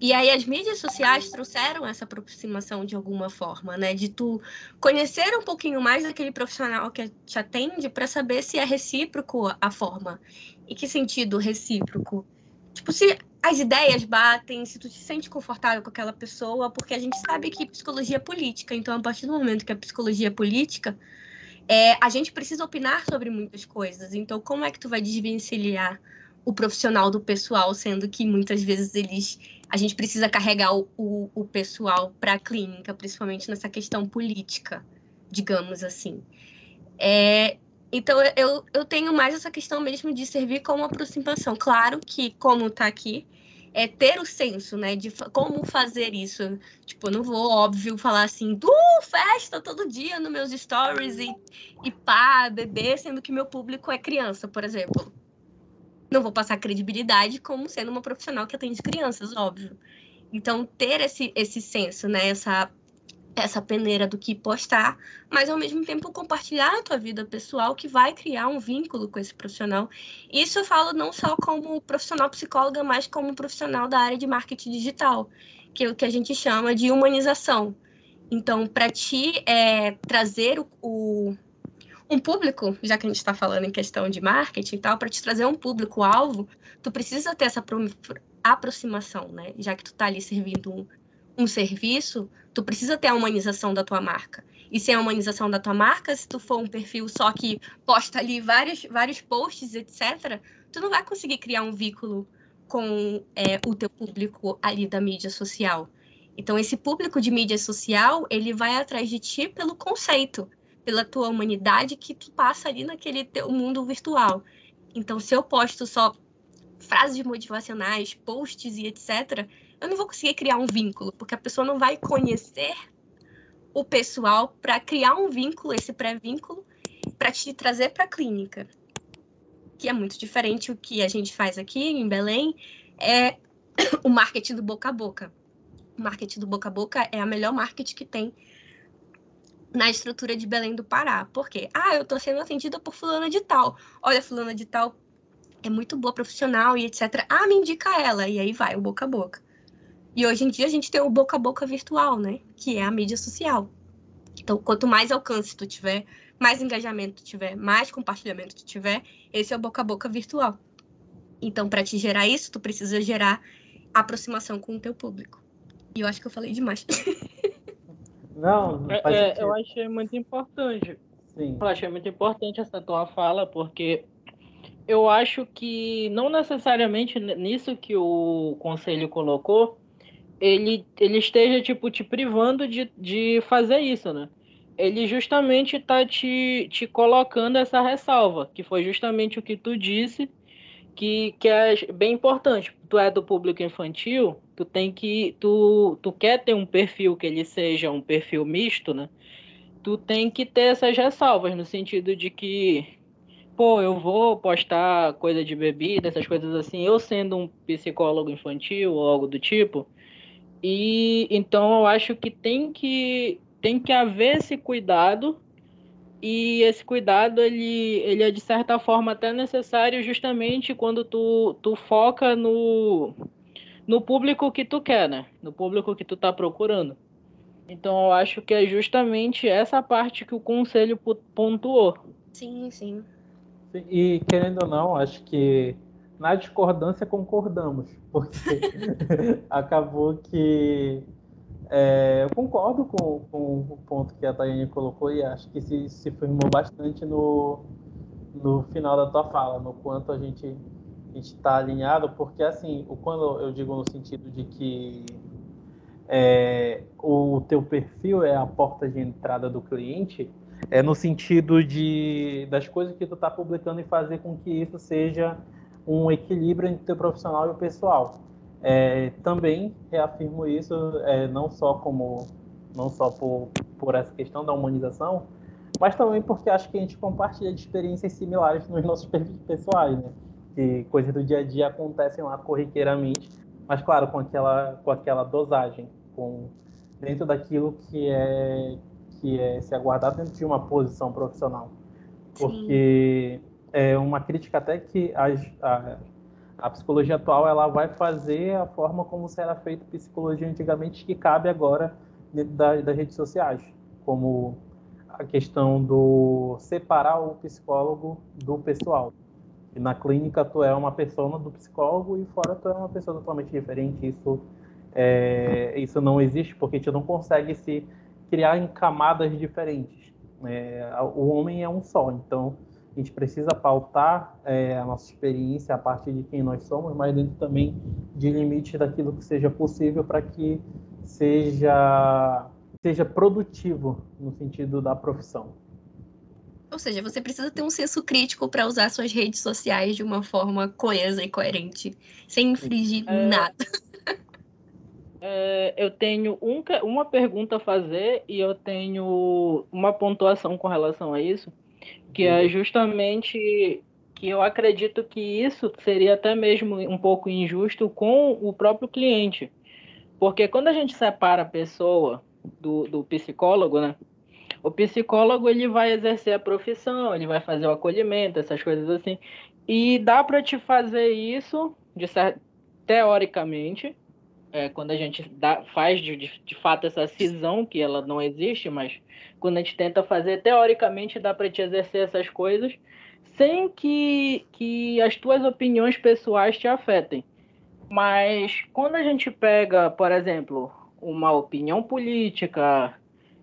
E aí as mídias sociais trouxeram essa aproximação de alguma forma, né? De tu conhecer um pouquinho mais daquele profissional que te atende para saber se é recíproco a forma. E que sentido recíproco? Tipo, se as ideias batem, se tu te sente confortável com aquela pessoa, porque a gente sabe que psicologia é política, então a partir do momento que a psicologia é política, é, a gente precisa opinar sobre muitas coisas. Então, como é que tu vai desvencilhar o profissional do pessoal, sendo que muitas vezes eles a gente precisa carregar o, o, o pessoal para a clínica, principalmente nessa questão política, digamos assim. É, então, eu, eu tenho mais essa questão mesmo de servir como aproximação. Claro que, como está aqui, é ter o senso, né, de como fazer isso. Tipo, eu não vou, óbvio, falar assim, do festa todo dia nos meus stories e, e pá, bebê, sendo que meu público é criança, por exemplo não vou passar credibilidade como sendo uma profissional que atende crianças, óbvio. Então, ter esse, esse senso, né? Essa, essa peneira do que postar, mas ao mesmo tempo compartilhar a tua vida pessoal que vai criar um vínculo com esse profissional. Isso eu falo não só como profissional psicóloga, mas como profissional da área de marketing digital, que é o que a gente chama de humanização. Então, para ti é, trazer o, o um público, já que a gente está falando em questão de marketing e tal, para te trazer um público-alvo, tu precisa ter essa aproximação, né? Já que tu está ali servindo um, serviço, tu precisa ter a humanização da tua marca. E sem a humanização da tua marca, se tu for um perfil só que posta ali vários, vários posts, etc., tu não vai conseguir criar um vínculo com é, o teu público ali da mídia social. Então, esse público de mídia social, ele vai atrás de ti pelo conceito pela tua humanidade que tu passa ali naquele teu mundo virtual. Então, se eu posto só frases motivacionais, posts e etc., eu não vou conseguir criar um vínculo, porque a pessoa não vai conhecer o pessoal para criar um vínculo, esse pré-vínculo, para te trazer para a clínica. Que é muito diferente o que a gente faz aqui em Belém, é [coughs] o marketing do boca a boca. O marketing do boca a boca é a melhor marketing que tem na estrutura de Belém do Pará. Por quê? Ah, eu tô sendo atendida por fulana de tal. Olha, fulana de tal é muito boa profissional e etc. Ah, me indica ela. E aí vai o boca a boca. E hoje em dia a gente tem o boca a boca virtual, né? Que é a mídia social. Então, quanto mais alcance tu tiver, mais engajamento tu tiver, mais compartilhamento tu tiver, esse é o boca a boca virtual. Então, para te gerar isso, tu precisa gerar aproximação com o teu público. E eu acho que eu falei demais. [laughs] Não, é, é, eu achei muito importante. Sim. Eu achei muito importante essa tua fala, porque eu acho que não necessariamente nisso que o conselho colocou, ele, ele esteja tipo te privando de, de fazer isso, né? Ele justamente está te, te colocando essa ressalva, que foi justamente o que tu disse, que, que é bem importante. Tu é do público infantil, tu tem que tu, tu quer ter um perfil que ele seja um perfil misto, né? Tu tem que ter essas ressalvas no sentido de que pô, eu vou postar coisa de bebida, essas coisas assim, eu sendo um psicólogo infantil ou algo do tipo. E então eu acho que tem que tem que haver esse cuidado e esse cuidado ele, ele é de certa forma até necessário justamente quando tu, tu foca no no público que tu quer, né? No público que tu tá procurando. Então eu acho que é justamente essa parte que o conselho pontuou. Sim, sim. E querendo ou não, acho que na discordância concordamos, porque [laughs] acabou que é, eu concordo com, com, o ponto que a Tayane colocou e acho que se, se firmou bastante no, no final da tua fala, no quanto a gente está alinhado, porque assim, quando eu digo no sentido de que é, o teu perfil é a porta de entrada do cliente, é no sentido de das coisas que tu está publicando e fazer com que isso seja um equilíbrio entre o profissional e o pessoal. É, também reafirmo isso, é, não só como não só por, por essa questão da humanização, mas também porque acho que a gente compartilha de experiências similares nos nossos [laughs] perfis pessoais, né? que coisas do dia a dia acontecem lá corriqueiramente, mas claro, com aquela, com aquela dosagem, com dentro daquilo que é que é se aguardar dentro de uma posição profissional. Porque Sim. É uma crítica até que a, a, psicologia atual ela vai fazer a forma como era feita psicologia antigamente que cabe agora dentro da, das redes sociais, como a questão do separar o psicólogo do pessoal E na clínica tu é uma pessoa do psicólogo e fora tu é uma pessoa totalmente diferente. Isso, é, isso não existe porque a gente não consegue se criar em camadas diferentes. É, o homem é um só, então a gente precisa pautar é, a nossa experiência a partir de quem nós somos, mas dentro também de limites daquilo que seja possível para que seja, seja produtivo no sentido da profissão. Ou seja, você precisa ter um senso crítico para usar suas redes sociais de uma forma coesa e coerente, sem infringir é... nada. É, eu tenho um, uma pergunta a fazer e eu tenho uma pontuação com relação a isso, que é justamente que eu acredito que isso seria até mesmo um pouco injusto com o próprio cliente. Porque quando a gente separa a pessoa do, do psicólogo, né? O psicólogo ele vai exercer a profissão, ele vai fazer o acolhimento, essas coisas assim. E dá para te fazer isso, certo, teoricamente, é, quando a gente dá, faz de, de, fato essa cisão, que ela não existe, mas quando a gente tenta fazer, teoricamente dá para te exercer essas coisas sem que, que as tuas opiniões pessoais te afetem. Mas quando a gente pega, por exemplo, uma opinião política,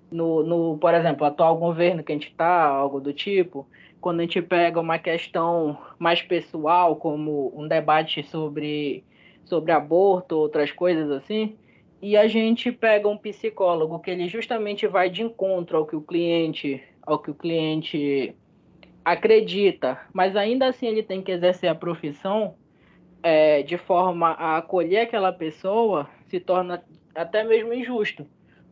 no, no, por exemplo, atual governo que a gente está, algo do tipo, quando a gente pega uma questão mais pessoal, como um debate sobre, sobre aborto, outras coisas assim, e a gente pega um psicólogo que ele justamente vai de encontro ao que o cliente, ao que o cliente acredita, mas ainda assim ele tem que exercer a profissão é, de forma a acolher aquela pessoa, se torna até mesmo injusto,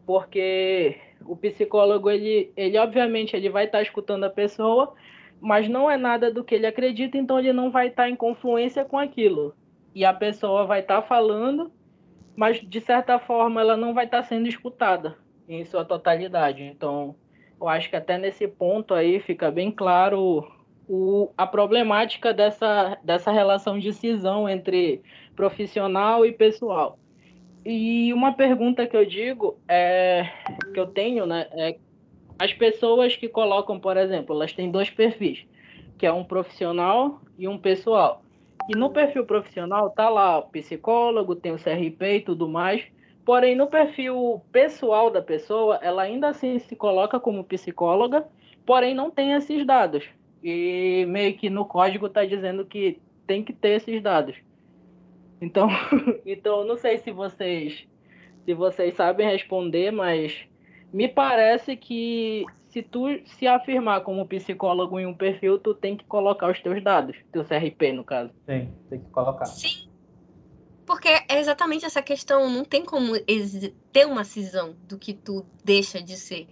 porque o psicólogo, ele, ele obviamente, ele vai estar escutando a pessoa, mas não é nada do que ele acredita, então ele não vai estar em confluência com aquilo. E a pessoa vai estar falando, mas de certa forma ela não vai estar tá sendo escutada em sua totalidade. Então, eu acho que até nesse ponto aí fica bem claro o, a problemática dessa, dessa relação de cisão entre profissional e pessoal. E uma pergunta que eu digo é que eu tenho, né, é as pessoas que colocam, por exemplo, elas têm dois perfis, que é um profissional e um pessoal. E no perfil profissional tá lá psicólogo, tem o CRP e tudo mais. Porém, no perfil pessoal da pessoa, ela ainda assim se coloca como psicóloga, porém não tem esses dados. E meio que no código está dizendo que tem que ter esses dados. Então, [laughs] então não sei se vocês se vocês sabem responder, mas me parece que se tu se afirmar como psicólogo em um perfil, tu tem que colocar os teus dados, teu CRP no caso. Tem, tem que colocar. Sim. Porque é exatamente essa questão, não tem como ter uma cisão do que tu deixa de ser.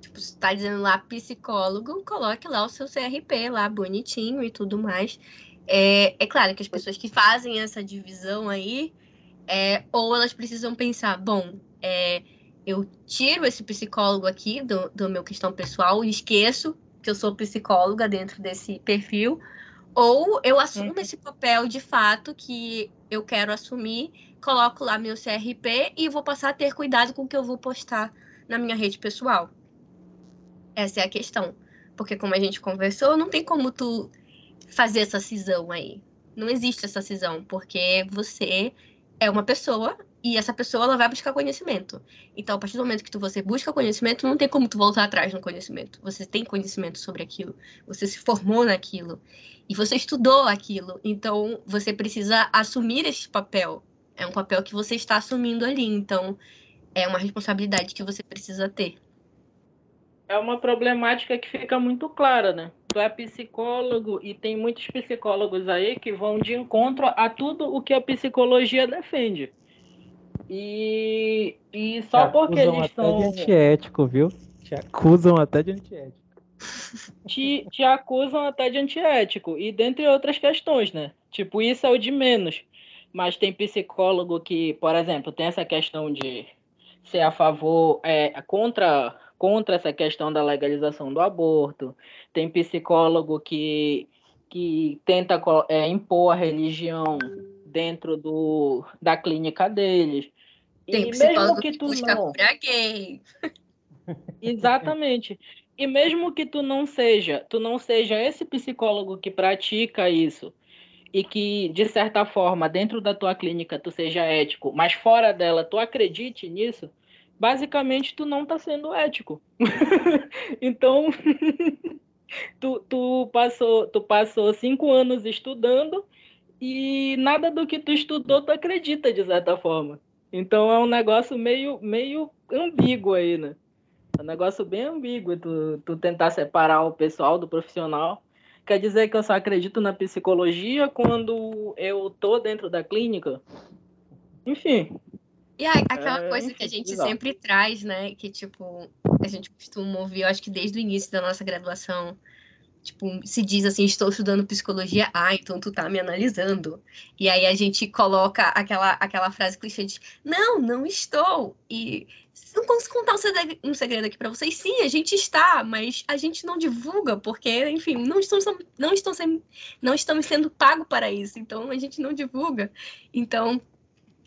Tipo, você tá dizendo lá psicólogo, coloque lá o seu CRP lá bonitinho e tudo mais. É, é claro que as pessoas que fazem essa divisão aí, é, ou elas precisam pensar, bom, é, eu tiro esse psicólogo aqui do, do meu questão pessoal e esqueço que eu sou psicóloga dentro desse perfil, ou eu assumo uhum. esse papel de fato que eu quero assumir, coloco lá meu CRP e vou passar a ter cuidado com o que eu vou postar na minha rede pessoal. Essa é a questão. Porque como a gente conversou, não tem como tu fazer essa cisão aí. Não existe essa cisão, porque você é uma pessoa e essa pessoa ela vai buscar conhecimento. Então, a partir do momento que tu, você busca conhecimento, não tem como tu voltar atrás no conhecimento. Você tem conhecimento sobre aquilo, você se formou naquilo e você estudou aquilo. Então, você precisa assumir esse papel. É um papel que você está assumindo ali. Então, é uma responsabilidade que você precisa ter. É uma problemática que fica muito clara, né? tu é psicólogo e tem muitos psicólogos aí que vão de encontro a tudo o que a psicologia defende. E, e só te porque eles estão. De antiético, viu? Te acusam até de antiético. Te, te acusam até de antiético. E dentre outras questões, né? Tipo, isso é o de menos. Mas tem psicólogo que, por exemplo, tem essa questão de ser a favor, é, contra contra essa questão da legalização do aborto, tem psicólogo que, que tenta é, impor a religião dentro do, da clínica deles. Tem e psicólogo mesmo que, que tu não... gay. [laughs] Exatamente. e mesmo que tu não seja, tu não seja esse psicólogo que pratica isso e que de certa forma dentro da tua clínica tu seja ético, mas fora dela tu acredite nisso, basicamente tu não está sendo ético. [laughs] então [laughs] tu, tu passou tu passou cinco anos estudando e nada do que tu estudou tu acredita de certa forma. Então é um negócio meio meio ambíguo aí, né? É um negócio bem ambíguo tu, tu tentar separar o pessoal do profissional. Quer dizer que eu só acredito na psicologia quando eu tô dentro da clínica? Enfim. E aquela é, coisa que a gente exato. sempre traz, né? Que, tipo, a gente costuma ouvir, eu acho que desde o início da nossa graduação, tipo, se diz assim, estou estudando psicologia, ah, então tu tá me analisando. E aí a gente coloca aquela, aquela frase clichê de, não, não estou. E não posso contar um segredo, aqui para vocês. Sim, a gente está, mas a gente não divulga, porque, enfim, não estamos, não estão sendo, não estamos sendo pagos para isso. Então, a gente não divulga. Então,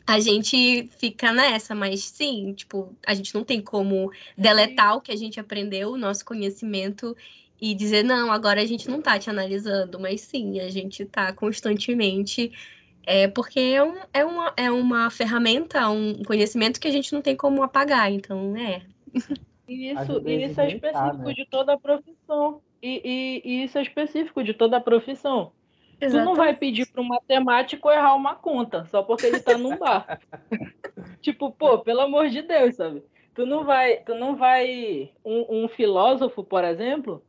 a gente fica nessa, mas sim, tipo, a gente não tem como deletar o que a gente aprendeu, o nosso conhecimento e dizer, não, agora a gente não está te analisando, mas sim, a gente está constantemente é porque é, um, é, uma, é uma ferramenta, um conhecimento que a gente não tem como apagar, então [laughs] é. E isso, e isso é específico né? de toda a profissão. E, e, e, isso é específico de toda a profissão. Exatamente. Tu não vai pedir para um matemático errar uma conta só porque ele está num bar. [laughs] tipo, pô, pelo amor de Deus, sabe? Tu não vai, tu não vai um, um filósofo, por exemplo,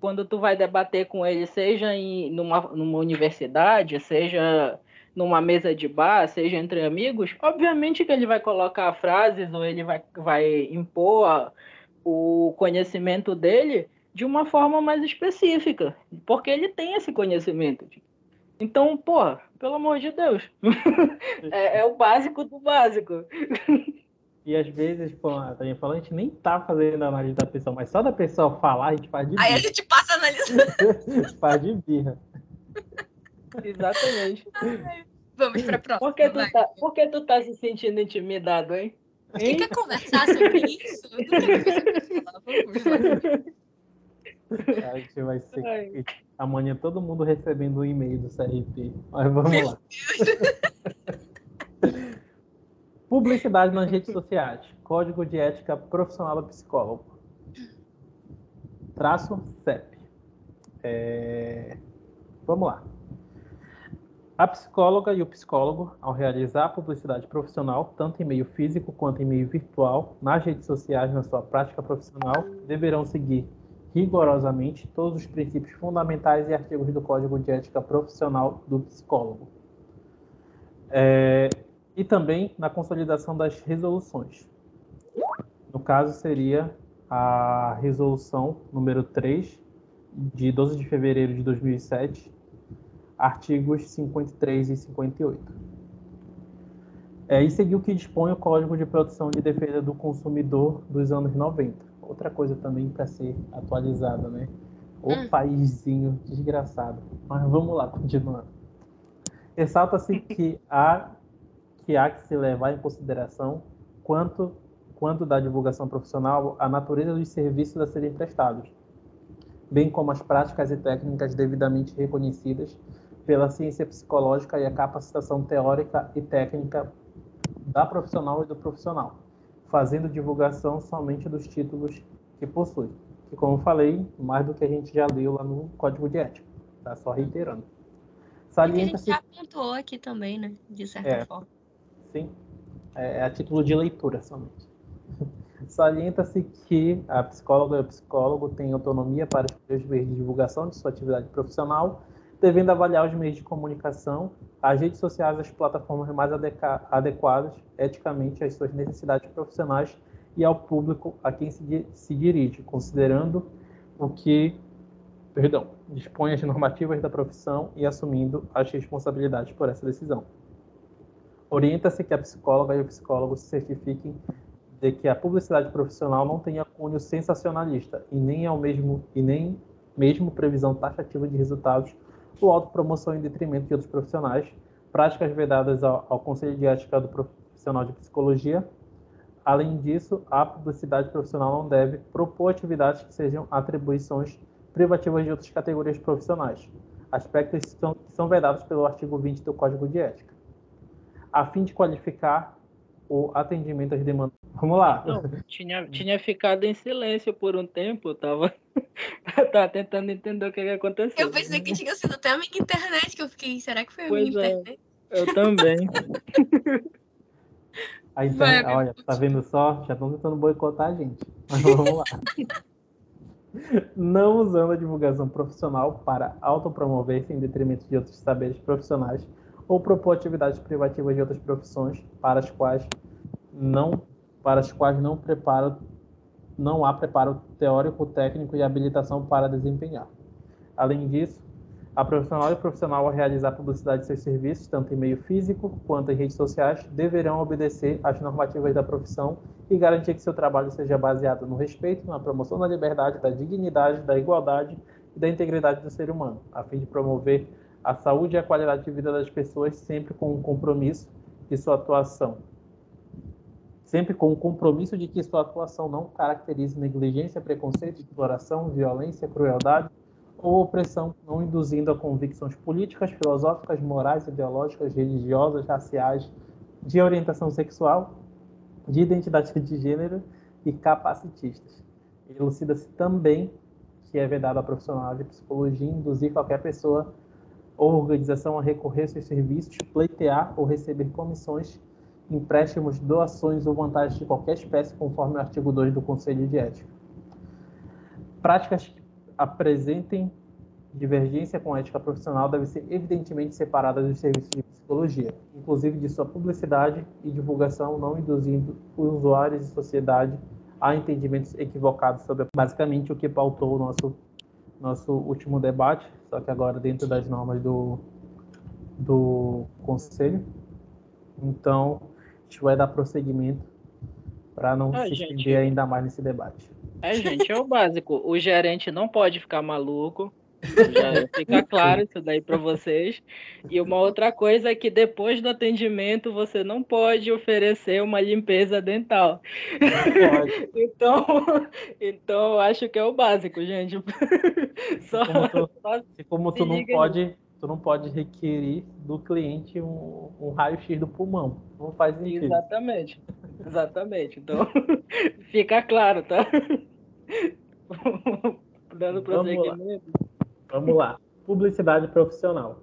quando tu vai debater com ele, seja em numa, numa universidade, seja numa mesa de bar, seja entre amigos, obviamente que ele vai colocar frases ou ele vai, vai impor o conhecimento dele de uma forma mais específica, porque ele tem esse conhecimento. Então, pô, pelo amor de Deus, [laughs] é, é, o básico do básico. [laughs] E às vezes, pô, a gente falou, a gente nem tá fazendo análise da pessoa, mas só da pessoa falar, a gente faz de birra. Aí a gente passa analisando. [laughs] faz de birra. Exatamente. vamos pra próxima. Por que, tu tá, por que tu tá se sentindo intimidado, hein? Quem quer conversar sobre isso? A gente vai ser. Ai. Amanhã todo mundo recebendo um e-mail do CRP. Mas vamos Meu lá. Publicidade nas redes sociais. Código de ética profissional do psicólogo. Traço CEP. É... Vamos lá. A psicóloga e o psicólogo, ao realizar a publicidade profissional, tanto em meio físico quanto em meio virtual, nas redes sociais, na sua prática profissional, deverão seguir rigorosamente todos os princípios fundamentais e artigos do Código de Ética Profissional do Psicólogo. É, e também na consolidação das resoluções. No caso, seria a resolução número 3, de 12 de fevereiro de 2007, artigos 53 e 58. É, e seguir o que dispõe o Código de Produção de Defesa do Consumidor dos anos 90. Outra coisa também para ser atualizada, né? O hum. paísinho desgraçado. Mas vamos lá, continuando. Ressalta-se que há, que há que se levar em consideração quanto, quanto da divulgação profissional a natureza dos serviços a serem prestados, bem como as práticas e técnicas devidamente reconhecidas pela ciência psicológica e a capacitação teórica e técnica da profissional e do profissional, fazendo divulgação somente dos títulos que possui. Que, como falei, mais do que a gente já leu lá no Código de Ética. Tá só reiterando. Salienta-se... A gente já apontou aqui também, né? De certa é, forma. Sim. É, é a título de leitura somente. [laughs] Salienta-se que a psicóloga e o psicólogo têm autonomia para escolher os meios de divulgação de sua atividade profissional devendo avaliar os meios de comunicação, as redes sociais as plataformas mais adequadas eticamente às suas necessidades profissionais e ao público a quem se, se dirige, considerando o que, perdão, dispõe as normativas da profissão e assumindo as responsabilidades por essa decisão. Orienta-se que a psicóloga e o psicólogo se certifiquem de que a publicidade profissional não tenha cunho sensacionalista e nem ao mesmo e nem mesmo previsão taxativa de resultados ou autopromoção em detrimento de outros profissionais, práticas vedadas ao, ao Conselho de Ética do Profissional de Psicologia, Além disso, a publicidade profissional não deve propor atividades que sejam atribuições privativas de outras categorias profissionais, aspectos que são, que são vedados pelo artigo 20 do Código de Ética, a fim de qualificar o atendimento às demandas. Vamos lá. Não, tinha, tinha ficado em silêncio por um tempo, eu tava, [laughs] tava tentando entender o que, que aconteceu. Eu pensei que tinha sido até a minha internet, que eu fiquei, será que foi a pois minha é, internet? Eu também. [laughs] Aí, então, olha, tá vendo só? Já estão tentando boicotar a gente. Mas vamos lá. [laughs] Não usando a divulgação profissional para autopromover-se em detrimento de outros saberes profissionais ou propor atividades privativas de outras profissões para as quais não para as quais não preparo não há preparo teórico, técnico e habilitação para desempenhar. Além disso, a profissional e o profissional ao realizar publicidade de seus serviços, tanto em meio físico quanto em redes sociais, deverão obedecer às normativas da profissão e garantir que seu trabalho seja baseado no respeito, na promoção da liberdade, da dignidade, da igualdade e da integridade do ser humano, a fim de promover a saúde e a qualidade de vida das pessoas, sempre com o compromisso de sua atuação. Sempre com o compromisso de que sua atuação não caracterize negligência, preconceito, exploração, violência, crueldade ou opressão, não induzindo a convicções políticas, filosóficas, morais, ideológicas, religiosas, raciais, de orientação sexual, de identidade de gênero e capacitistas. Elucida-se também que é vedado a profissional de psicologia induzir qualquer pessoa ou organização a recorrer a seus serviços, pleitear ou receber comissões, empréstimos, doações ou vantagens de qualquer espécie, conforme o artigo 2 do Conselho de Ética. Práticas que apresentem divergência com a ética profissional devem ser evidentemente separadas dos serviços de psicologia, inclusive de sua publicidade e divulgação, não induzindo os usuários e sociedade a entendimentos equivocados sobre basicamente o que pautou o nosso nosso último debate, só que agora dentro das normas do, do Conselho. Então, a gente vai dar prosseguimento para não é, se estender ainda mais nesse debate. É, gente, é o básico. O gerente não pode ficar maluco. Já fica claro isso daí para vocês. E uma outra coisa é que depois do atendimento você não pode oferecer uma limpeza dental. Pode. [laughs] então, então acho que é o básico, gente. Só, como tu, só como tu não pode, tu não pode requerir do cliente um, um raio-x do pulmão. Não faz sentido. Exatamente. Exatamente. Então, [laughs] fica claro, tá? Dando prosseguimento. Vamos lá. Publicidade profissional.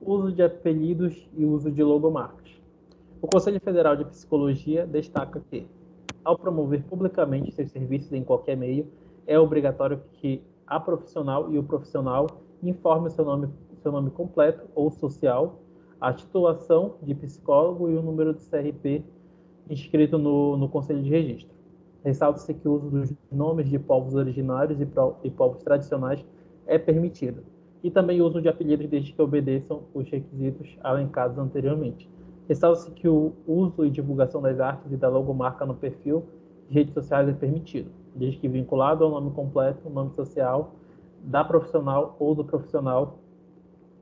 Uso de apelidos e uso de logomarcas. O Conselho Federal de Psicologia destaca que, ao promover publicamente seus serviços em qualquer meio, é obrigatório que a profissional e o profissional informem seu nome, seu nome completo ou social, a titulação de psicólogo e o número de CRP inscrito no, no Conselho de Registro. Ressalta-se que o uso dos nomes de povos originários e, pro, e povos tradicionais é permitido, e também o uso de apelidos desde que obedeçam os requisitos alencados anteriormente. Ressalta-se que o uso e divulgação das artes e da logomarca no perfil de redes sociais é permitido, desde que vinculado ao nome completo, nome social da profissional ou do profissional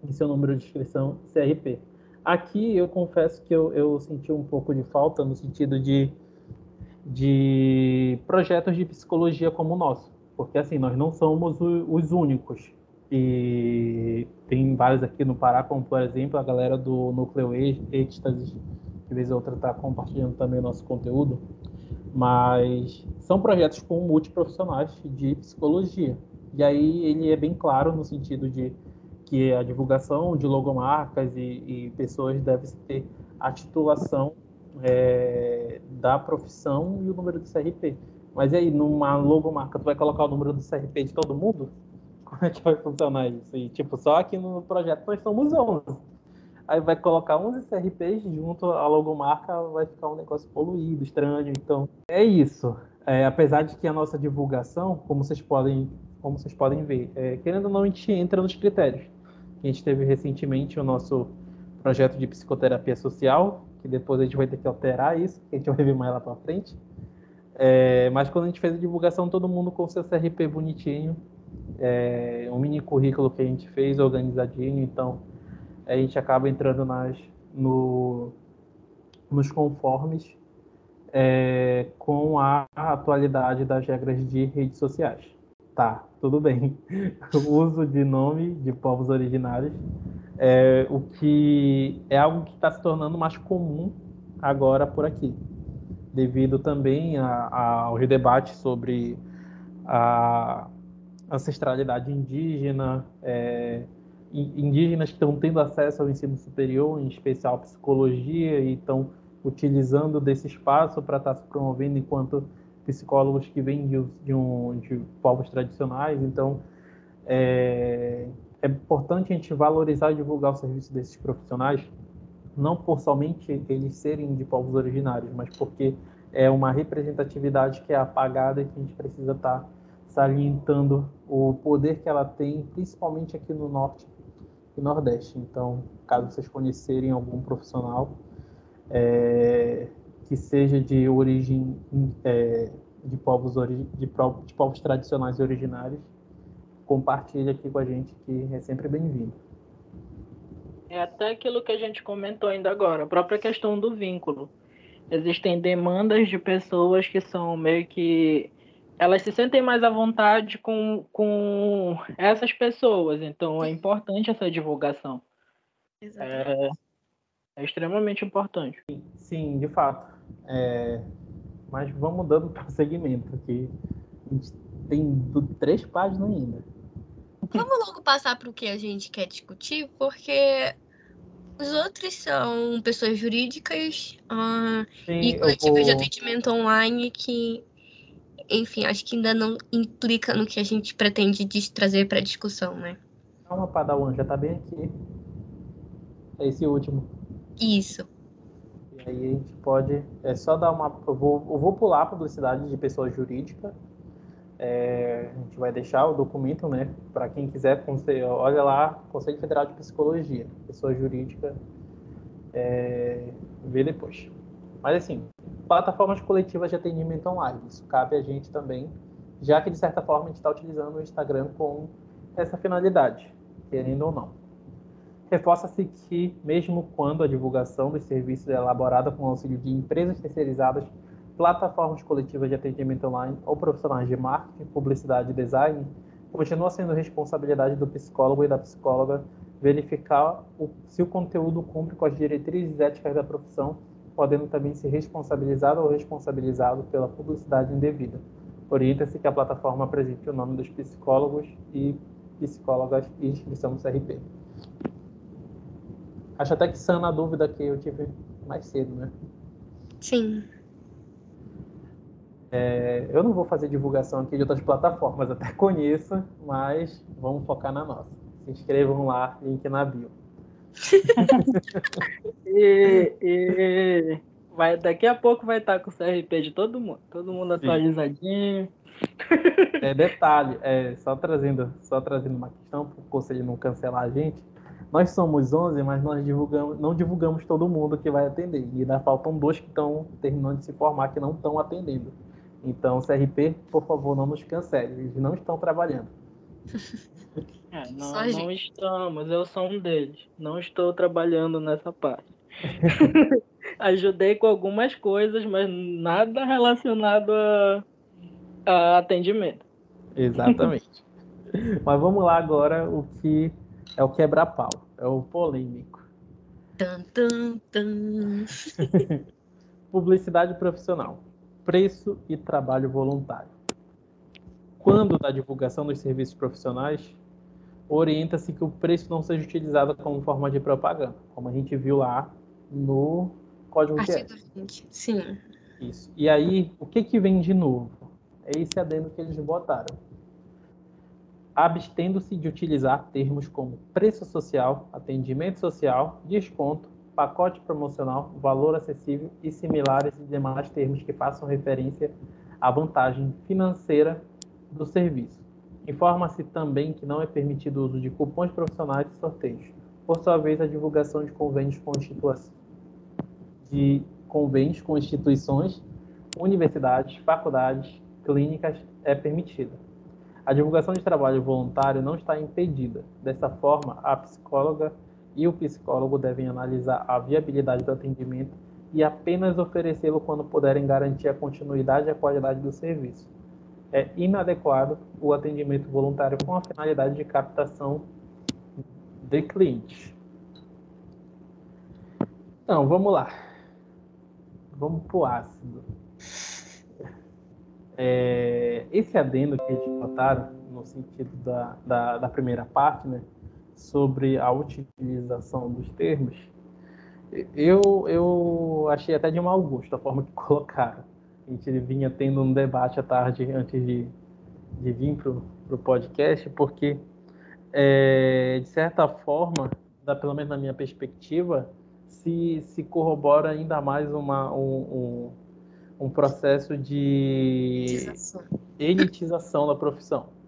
e seu número de inscrição CRP. Aqui eu confesso que eu, eu senti um pouco de falta no sentido de, de projetos de psicologia como o nosso porque assim, nós não somos os únicos. E tem vários aqui no Pará, como por exemplo a galera do Núcleo Êxtase, que vez ou outra está compartilhando também o nosso conteúdo. Mas são projetos com multiprofissionais de psicologia. E aí ele é bem claro no sentido de que a divulgação de logomarcas e, e pessoas deve ter a titulação é, da profissão e o número do CRP. Mas e aí, numa logomarca, tu vai colocar o número do CRP de todo mundo? [laughs] Como é que vai funcionar isso? E, tipo, só aqui no projeto nós somos 11. Aí vai colocar 11 CRPs junto à logomarca, vai ficar um negócio poluído, estranho. Então, é isso. É, apesar de que a nossa divulgação, como vocês podem, como vocês podem ver, é, querendo ou não, a gente entra nos critérios. A gente teve recentemente o nosso projeto de psicoterapia social, que depois a gente vai ter que alterar isso, que a gente vai ver mais lá para frente. É, mas quando a gente fez a divulgação, todo mundo com seu CRP bonitinho, é, um mini currículo que a gente fez organizadinho, então a gente acaba entrando nas, no, nos conformes é, com a atualidade das regras de redes sociais. Tá, tudo bem. O [laughs] uso de nome de povos originários é o que é algo que está se tornando mais comum agora por aqui, devido também a, a, ao debate sobre a ancestralidade indígena, é, indígenas que estão tendo acesso ao ensino superior, em especial psicologia, e estão utilizando desse espaço para estar tá se promovendo enquanto psicólogos que vêm de, de, um, de povos tradicionais. Então, é, é importante a gente valorizar e divulgar o serviço desses profissionais, não por somente eles serem de povos originários, mas porque é uma representatividade que é apagada e que a gente precisa estar tá salientando o poder que ela tem, principalmente aqui no norte e nordeste. Então, caso vocês conhecerem algum profissional é, que seja de origem é, de, povos ori de, de povos tradicionais e originários, compartilhe aqui com a gente que é sempre bem-vindo. É até aquilo que a gente comentou ainda agora, a própria questão do vínculo. Existem demandas de pessoas que são meio que elas se sentem mais à vontade com, com essas pessoas, então é importante essa divulgação. É, é, extremamente importante. Sim, de fato. É, mas vamos dando prosseguimento aqui. A gente tem três páginas ainda. Vamos logo passar para o que a gente quer discutir, porque os outros são pessoas jurídicas uh, Sim, e coletivos vou... de atendimento online que enfim, acho que ainda não implica no que a gente pretende trazer para discussão, né? Calma, Padawan, já tá bem aqui. É esse último. Isso. E aí a gente pode. É só dar uma. Eu vou, eu vou pular a publicidade de pessoa jurídica. É, a gente vai deixar o documento, né? Para quem quiser, olha lá, Conselho Federal de Psicologia, pessoa jurídica, é, vê depois. Mas assim, plataformas coletivas de atendimento online. Isso cabe a gente também, já que de certa forma a gente está utilizando o Instagram com essa finalidade, querendo ou não. Reforça-se que, mesmo quando a divulgação dos serviços é elaborada com auxílio de empresas terceirizadas, plataformas coletivas de atendimento online ou profissionais de marketing, publicidade e design, continua sendo responsabilidade do psicólogo e da psicóloga verificar o, se o conteúdo cumpre com as diretrizes éticas da profissão podendo também ser responsabilizado ou responsabilizado pela publicidade indevida. Orienta-se que a plataforma apresente o nome dos psicólogos e psicólogas e inscrição no CRP. Acho até que sana a dúvida que eu tive mais cedo, né? Sim. É, eu não vou fazer divulgação aqui de outras plataformas, até [laughs] conheço, mas vamos focar na nossa. Se inscrevam lá, link na bio. [laughs] e, e vai, daqui a pouco vai estar com o CRP de todo mundo, todo mundo atualizadinho. É detalhe, é, só trazendo, só trazendo uma questão para o conselho não cancelar a gente. Nós somos 11, mas nós divulgamos, não divulgamos todo mundo que vai atender. E ainda faltam dois que estão terminando de se formar que não estão atendendo. Então, CRP, por favor, não nos cancele. Eles não estão trabalhando. [laughs] É, não, não estamos, eu sou um deles. Não estou trabalhando nessa parte. [laughs] Ajudei com algumas coisas, mas nada relacionado a, a atendimento. Exatamente. [laughs] mas vamos lá agora o que é o quebra-pau, é o polêmico. Tum, tum, tum. Publicidade profissional, preço e trabalho voluntário. Quando da divulgação dos serviços profissionais, orienta-se que o preço não seja utilizado como forma de propaganda, como a gente viu lá no Código 20. Sim. Isso. E aí, o que, que vem de novo? É esse adendo que eles botaram. Abstendo-se de utilizar termos como preço social, atendimento social, desconto, pacote promocional, valor acessível e similares e demais termos que façam referência à vantagem financeira do serviço Informa-se também que não é permitido o uso de cupons profissionais e sorteios. Por sua vez, a divulgação de convênios com, de convênios com instituições, universidades, faculdades, clínicas é permitida. A divulgação de trabalho voluntário não está impedida. Dessa forma, a psicóloga e o psicólogo devem analisar a viabilidade do atendimento e apenas oferecê-lo quando puderem garantir a continuidade e a qualidade do serviço. É inadequado o atendimento voluntário com a finalidade de captação de clientes. Então, vamos lá. Vamos para o ácido. É, esse adendo que eles botaram, no sentido da, da, da primeira parte, né, sobre a utilização dos termos, eu, eu achei até de mau gosto a forma que [laughs] colocaram. A gente vinha tendo um debate à tarde antes de, de vir para o podcast, porque, é, de certa forma, da, pelo menos na minha perspectiva, se, se corrobora ainda mais uma, um, um, um processo de elitização. elitização da profissão.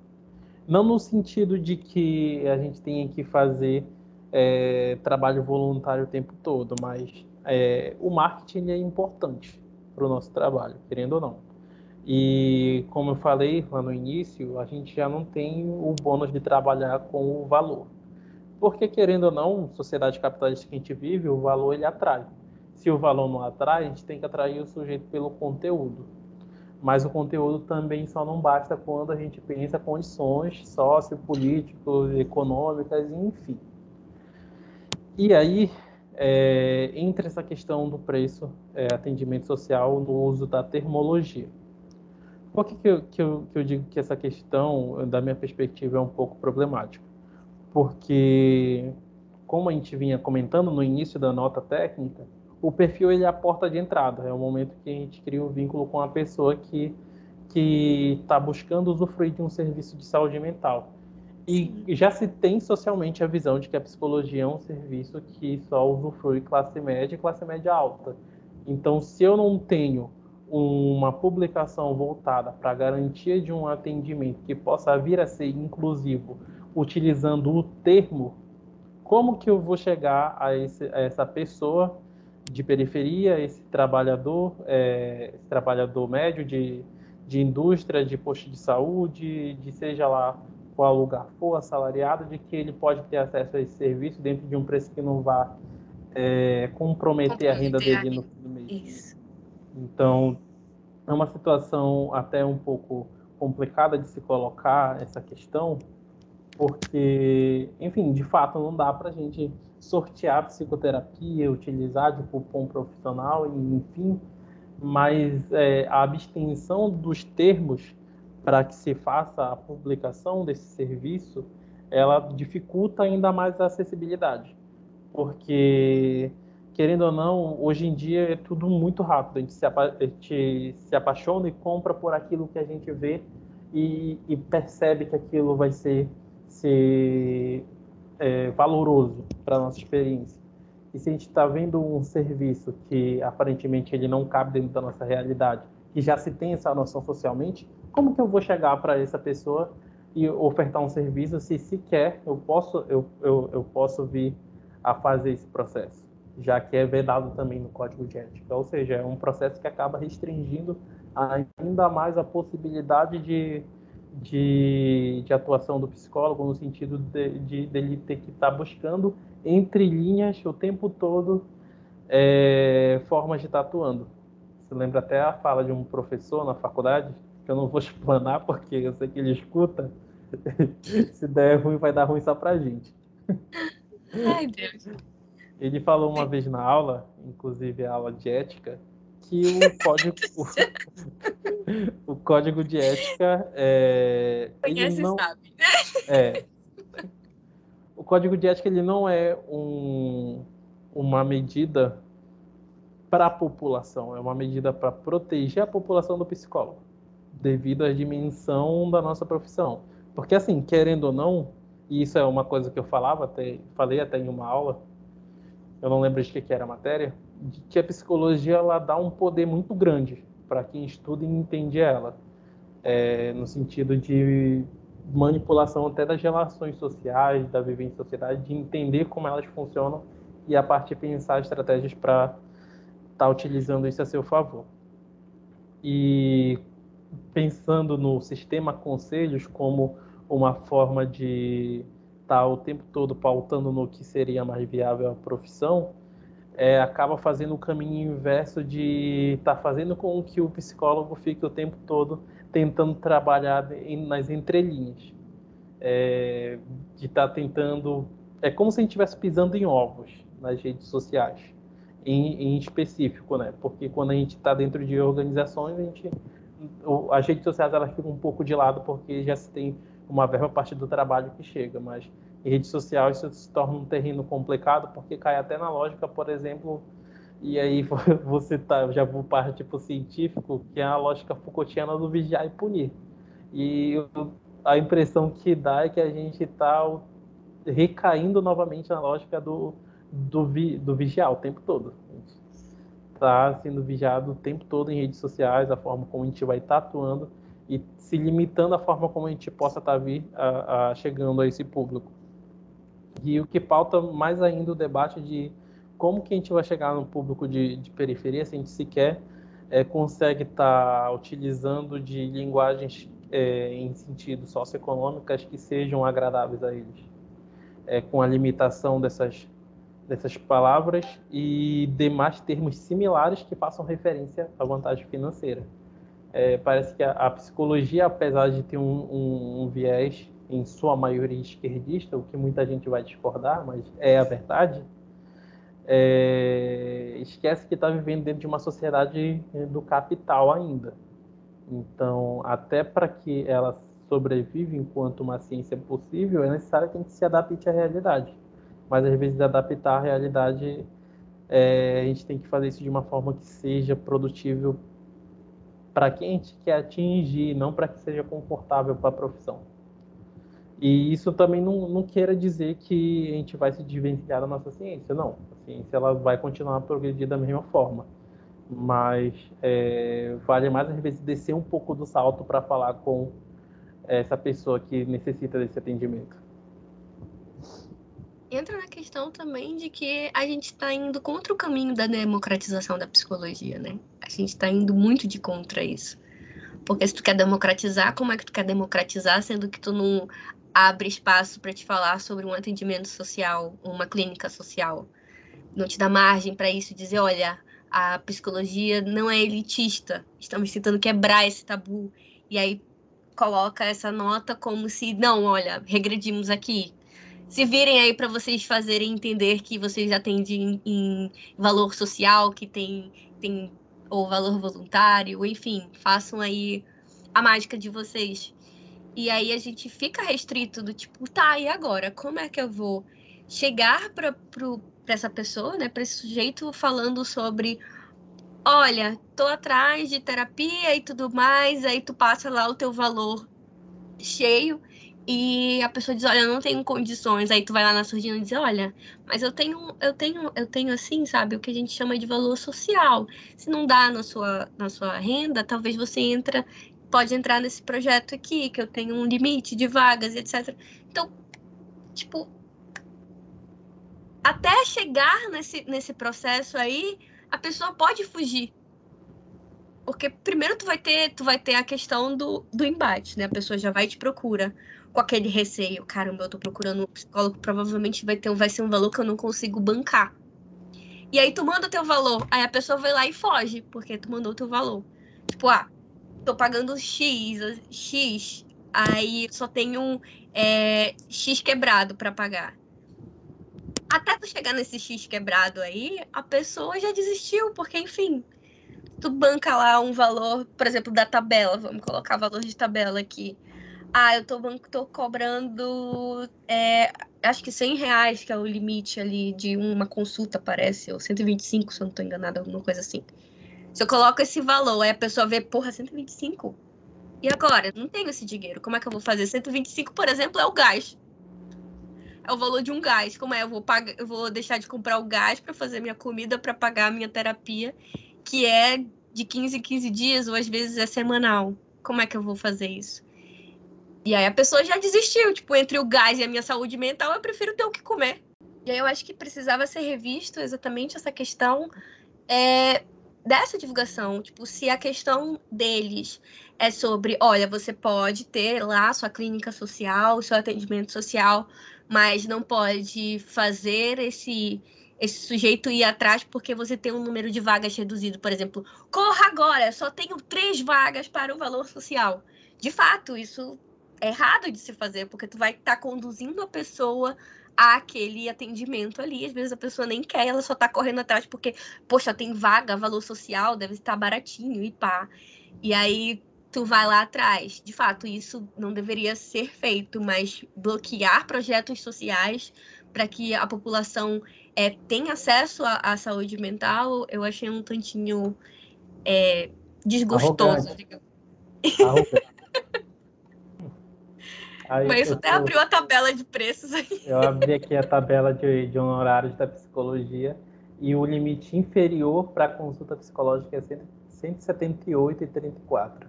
Não no sentido de que a gente tenha que fazer é, trabalho voluntário o tempo todo, mas é, o marketing é importante para o nosso trabalho, querendo ou não. E como eu falei lá no início, a gente já não tem o bônus de trabalhar com o valor. Porque, querendo ou não, sociedade capitalista que a gente vive, o valor ele atrai. Se o valor não atrai, a gente tem que atrair o sujeito pelo conteúdo. Mas o conteúdo também só não basta quando a gente pensa condições sociopolíticas, econômicas, enfim. E aí, é, entre essa questão do preço, é, atendimento social, no uso da termologia. Por que, que, eu, que, eu, que eu digo que essa questão, da minha perspectiva, é um pouco problemática? Porque, como a gente vinha comentando no início da nota técnica, o perfil ele é a porta de entrada, é o momento que a gente cria um vínculo com a pessoa que que está buscando usufruir de um serviço de saúde mental. E já se tem socialmente a visão de que a psicologia é um serviço que só usufrui classe média e classe média alta. Então, se eu não tenho uma publicação voltada para a garantia de um atendimento que possa vir a ser inclusivo, utilizando o termo, como que eu vou chegar a, esse, a essa pessoa de periferia, esse trabalhador, é, esse trabalhador médio de, de indústria, de posto de saúde, de seja lá qual lugar for assalariado, de que ele pode ter acesso a esse serviço dentro de um preço que não vá é, comprometer, a renda dele no fim do mês. Isso. Então, é uma situação até um pouco complicada de se colocar essa questão, porque, enfim, de fato não dá para a gente sortear psicoterapia, utilizar de cupom profissional, enfim, mas é, a abstenção dos termos para que se faça a publicação desse serviço, ela dificulta ainda mais a acessibilidade. Porque, querendo ou não, hoje em dia é tudo muito rápido. A gente se, apa a gente se apaixona e compra por aquilo que a gente vê e, e percebe que aquilo vai ser, ser é, valoroso para nossa experiência. E se a gente está vendo um serviço que aparentemente ele não cabe dentro da nossa realidade, que já se tem essa noção socialmente, como que eu vou chegar para essa pessoa e ofertar um serviço se sequer eu posso, eu, eu, eu posso vir a fazer esse processo, já que é vedado também no código de ética. Ou seja, é um processo que acaba restringindo ainda mais a possibilidade de, de, de atuação do psicólogo, no sentido de, de dele ter que estar tá buscando entre linhas o tempo todo é, formas de estar tá atuando. Você lembra até a fala de um professor na faculdade, que eu não vou [laughs] explanar porque eu sei que ele escuta. [laughs] Se der ruim, vai dar ruim só pra gente. Ai, Deus. Ele falou uma vez na aula, inclusive a aula de ética, que o código, [laughs] o, o código de ética é, Conhece ele não, sabe. É, o código de ética ele não é um, uma medida para a população, é uma medida para proteger a população do psicólogo devido à dimensão da nossa profissão. Porque assim, querendo ou não, e isso é uma coisa que eu falava até, falei até em uma aula, eu não lembro de que, que era a matéria, que a psicologia ela dá um poder muito grande para quem estuda e entende ela, é, no sentido de manipulação até das relações sociais, da vivência em sociedade, de entender como elas funcionam e a partir pensar estratégias para estar tá utilizando isso a seu favor. E pensando no sistema conselhos como uma forma de estar tá o tempo todo pautando no que seria mais viável a profissão, é, acaba fazendo o caminho inverso de estar tá fazendo com que o psicólogo fique o tempo todo tentando trabalhar nas entrelinhas. É, de estar tá tentando. É como se a gente estivesse pisando em ovos nas redes sociais, em, em específico, né? Porque quando a gente está dentro de organizações, a gente, as redes sociais elas ficam um pouco de lado porque já se tem uma verba a partir do trabalho que chega, mas em rede social isso se torna um terreno complicado porque cai até na lógica, por exemplo, e aí [laughs] você tá, já vou para tipo científico, que é a lógica Foucaultiana do vigiar e punir. E a impressão que dá é que a gente está recaindo novamente na lógica do, do, vi, do vigiar o tempo todo. Está sendo vigiado o tempo todo em redes sociais, a forma como a gente vai estar tá atuando e se limitando à forma como a gente possa estar tá vir a, a chegando a esse público. E o que pauta mais ainda o debate de como que a gente vai chegar no público de, de periferia se a gente sequer é, consegue estar tá utilizando de linguagens é, em sentido socioeconômicas que sejam agradáveis a eles, é, com a limitação dessas, dessas palavras e demais termos similares que façam referência à vantagem financeira. É, parece que a, a, psicologia, apesar de ter um, um, um viés em sua maioria esquerdista, o que muita gente vai discordar, mas é a verdade, é, esquece que está vivendo dentro de uma sociedade do capital ainda. Então, até para que ela sobreviva enquanto uma ciência possível, é necessário que a gente se adapte à realidade. Mas, às vezes, adaptar à realidade, é, a gente tem que fazer isso de uma forma que seja produtível para quem a gente quer atingir, não para que seja confortável para a profissão. E isso também não, não queira dizer que a gente vai se desvencilhar da nossa ciência, não. A ciência ela vai continuar a progredir da mesma forma. Mas é, vale mais às vezes descer um pouco do salto para falar com essa pessoa que necessita desse atendimento. Entra na questão também de que a gente está indo contra o caminho da democratização da psicologia, né? A gente está indo muito de contra isso. Porque se tu quer democratizar, como é que tu quer democratizar, sendo que tu não abre espaço para te falar sobre um atendimento social, uma clínica social. Não te dá margem para isso, dizer, olha, a psicologia não é elitista, estamos tentando quebrar esse tabu. E aí coloca essa nota como se, não, olha, regredimos aqui. Se virem aí para vocês fazerem entender que vocês atendem em, valor social, que tem, tem ou valor voluntário, enfim, façam aí a mágica de vocês. E aí a gente fica restrito do tipo, tá, e agora? Como é que eu vou chegar para essa pessoa, né, para esse sujeito falando sobre olha, tô atrás de terapia e tudo mais, aí tu passa lá o teu valor cheio e a pessoa diz, olha, não tenho condições, aí tu vai lá na surdina e diz, olha, mas eu tenho, eu tenho, eu tenho assim, sabe, o que a gente chama de valor social. Se não dá na sua, na sua renda, talvez você entra pode entrar nesse projeto aqui, que eu tenho um limite de vagas, etc. Então, tipo, até chegar nesse, nesse processo aí, a pessoa pode fugir. Porque primeiro tu vai ter, tu vai ter a questão do, do embate, né? A pessoa já vai te procura com aquele receio. Caramba, eu tô procurando um psicólogo, provavelmente vai, ter, vai ser um valor que eu não consigo bancar. E aí tu manda o teu valor. Aí a pessoa vai lá e foge, porque tu mandou o teu valor. Tipo, ah, tô pagando X, X, aí só tenho é, X quebrado para pagar. Até tu chegar nesse X quebrado aí, a pessoa já desistiu, porque, enfim, tu banca lá um valor, por exemplo, da tabela, vamos colocar valor de tabela aqui. Ah, eu tô, tô cobrando, é, acho que 100 reais, que é o limite ali de uma consulta, parece, ou 125, se eu não tô enganada, alguma coisa assim. Se eu coloco esse valor, aí a pessoa vê, porra, 125? E agora? Não tenho esse dinheiro. Como é que eu vou fazer? 125, por exemplo, é o gás. É o valor de um gás. Como é? Eu vou, pagar, eu vou deixar de comprar o gás para fazer minha comida, para pagar a minha terapia, que é de 15 em 15 dias, ou às vezes é semanal. Como é que eu vou fazer isso? E aí a pessoa já desistiu. Tipo, entre o gás e a minha saúde mental, eu prefiro ter o que comer. E aí eu acho que precisava ser revisto exatamente essa questão é, dessa divulgação, tipo, se a questão deles é sobre, olha, você pode ter lá sua clínica social, seu atendimento social, mas não pode fazer esse esse sujeito ir atrás porque você tem um número de vagas reduzido, por exemplo, corra agora, só tenho três vagas para o valor social. De fato, isso é errado de se fazer, porque tu vai estar tá conduzindo a pessoa àquele atendimento ali. Às vezes a pessoa nem quer, ela só tá correndo atrás porque, poxa, tem vaga, valor social, deve estar baratinho e pá. E aí tu vai lá atrás. De fato, isso não deveria ser feito, mas bloquear projetos sociais para que a população é, tenha acesso à, saúde mental, eu achei um tantinho é, desgostoso. Aí, Mas isso até tô... abriu a tabela de preços aí. Eu abri aqui a tabela de, de honorários da psicologia e o limite inferior para consulta psicológica é 178,34.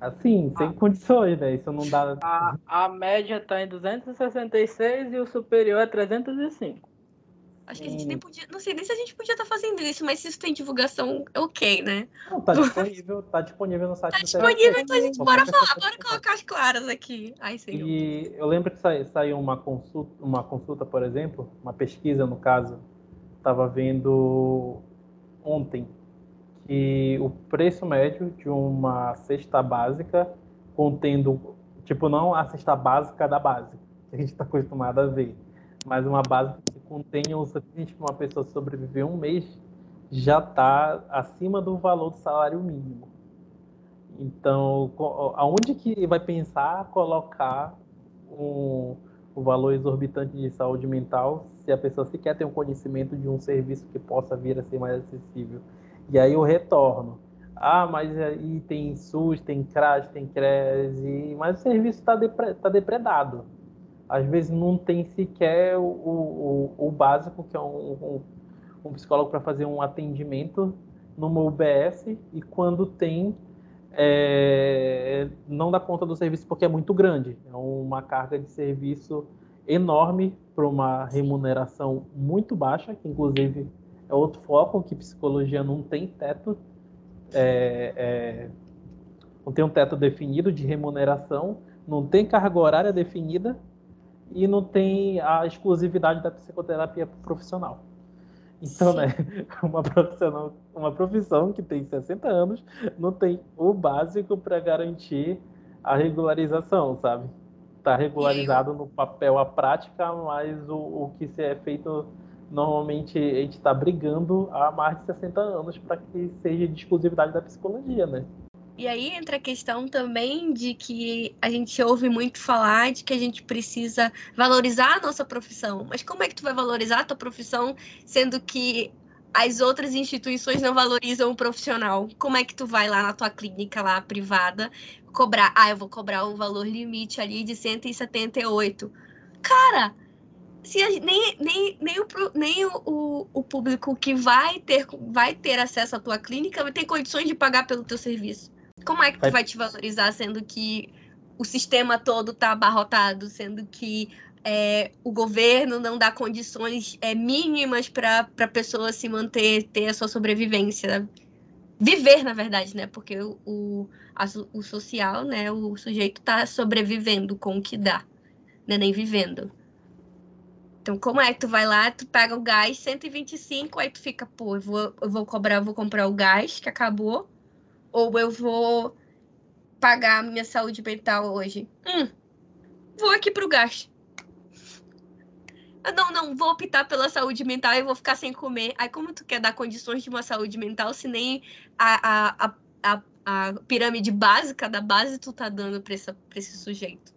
Assim, sem ah. condições, né? Isso não dá. A, a média está em 266 e o superior é 305. Acho que a gente nem podia. Não sei nem se a gente podia estar tá fazendo isso, mas se isso tem divulgação, é ok, né? Não, tá disponível, tá disponível no site tá do disponível, então a gente bora falar, bora colocar as claras aqui. Ai, senhor. E eu lembro que saiu, uma, consulta, uma consulta, por exemplo, uma pesquisa no caso, estava vendo ontem que o preço médio de uma cesta básica contendo, tipo, não a cesta básica da base, que a gente está acostumado a ver, mas uma base contenha o suficiente para uma pessoa sobreviver um mês, já está acima do valor do salário mínimo. Então, aonde que vai pensar colocar um, o valor exorbitante de saúde mental se a pessoa sequer tem um conhecimento de um serviço que possa vir a ser mais acessível? E aí eu retorno. Ah, mas aí tem SUS, tem CRAS, tem CRES, mas o serviço está depre... tá depredado. Às vezes não tem sequer o, o, o básico, que é um, um, psicólogo para fazer um atendimento numa UBS, e quando tem, é... não dá conta do serviço porque é muito grande. É uma carga de serviço enorme para uma remuneração muito baixa, que inclusive é outro foco, que psicologia não tem teto, é, é, não tem um teto definido de remuneração, não tem carga horária definida e não tem a exclusividade da psicoterapia profissional. Então, Sim. né, [laughs] uma profissão, uma profissão que tem 60 anos não tem o básico para garantir a regularização, sabe? Está regularizado no papel a prática, mas o, o que se é feito normalmente a gente está brigando há mais de 60 anos para que seja de exclusividade da psicologia, né? E aí entra a questão também de que a gente ouve muito falar de que a gente precisa valorizar a nossa profissão. Mas como é que tu vai valorizar a tua profissão sendo que as outras instituições não valorizam o profissional? Como é que tu vai lá na tua clínica lá privada cobrar, ah, eu vou cobrar um valor limite ali de 178. Cara, se a, nem, nem, nem, o, nem o, o, o, público que vai ter, vai ter acesso à tua clínica vai ter condições de pagar pelo teu serviço. Como é que tu vai te valorizar, sendo que o sistema todo está abarrotado, sendo que é, o governo não dá condições é, mínimas para a pessoa se manter, ter a sua sobrevivência. Viver, na verdade, né? Porque o, o, a, o social, né? O sujeito está sobrevivendo com o que dá, né? nem vivendo. Então, como é que tu vai lá, tu pega o gás 125, aí tu fica, pô, eu vou, eu vou cobrar, eu vou comprar o gás que acabou, ou eu vou pagar a minha saúde mental hoje. Hum, vou aqui pro gás. Não, não, vou optar pela saúde mental e vou ficar sem comer. Aí, como tu quer dar condições de uma saúde mental se nem a, a, a, a pirâmide básica da base tu tá dando pra, essa, pra esse sujeito?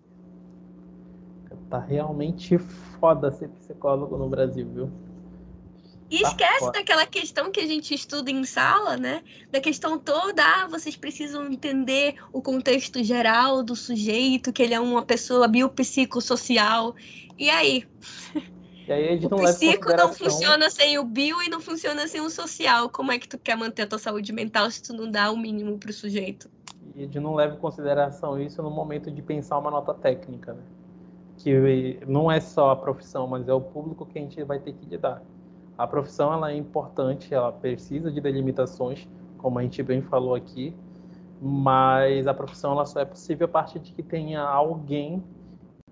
Tá realmente foda ser psicólogo no Brasil, viu? E tá esquece foda. daquela questão que a gente estuda em sala, né? Da questão toda, ah, vocês precisam entender o contexto geral do sujeito, que ele é uma pessoa biopsicossocial. E aí? E aí o não psico não funciona sem o bio e não funciona sem o social. Como é que tu quer manter a tua saúde mental se tu não dá o mínimo pro sujeito? E a gente não leva em consideração isso no momento de pensar uma nota técnica, né? que não é só a profissão, mas é o público que a gente vai ter que lidar. A profissão ela é importante, ela precisa de delimitações, como a gente bem falou aqui, mas a profissão ela só é possível a partir de que tenha alguém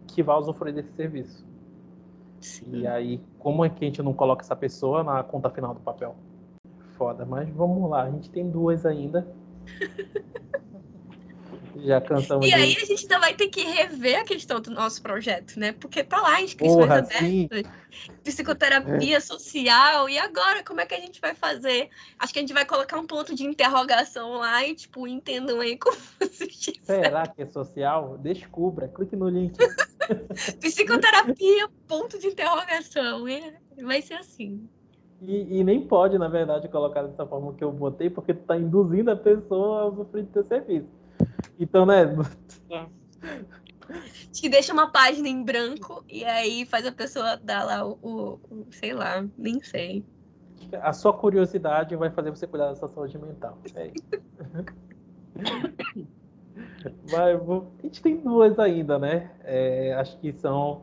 que vá usufruir desse serviço. Sim. E aí, como é que a gente não coloca essa pessoa na conta final do papel? Foda, mas vamos lá, a gente tem duas ainda. [laughs] Já cansamos. E aí a gente ainda vai ter que rever a questão do nosso projeto, né? Porque tá lá inscrições Porra, abertas, psicoterapia é. social, e agora como é que a gente vai fazer? Acho que a gente vai colocar um ponto de interrogação lá e, tipo, entendam aí [laughs] como vocês Será que é social? Descubra, clique no link. [laughs] Psicoterapia, ponto de interrogação. É, vai ser assim. E, e, nem pode, na verdade, colocar dessa forma que eu botei, porque tu tá induzindo a pessoa a usufruir do teu serviço. Então, né? Acho que deixa uma página em branco e aí faz a pessoa dar lá o, o, o sei lá, nem sei. A sua curiosidade vai fazer você cuidar da sua saúde mental. É Mas, [laughs] a gente tem duas ainda, né? É, acho que são,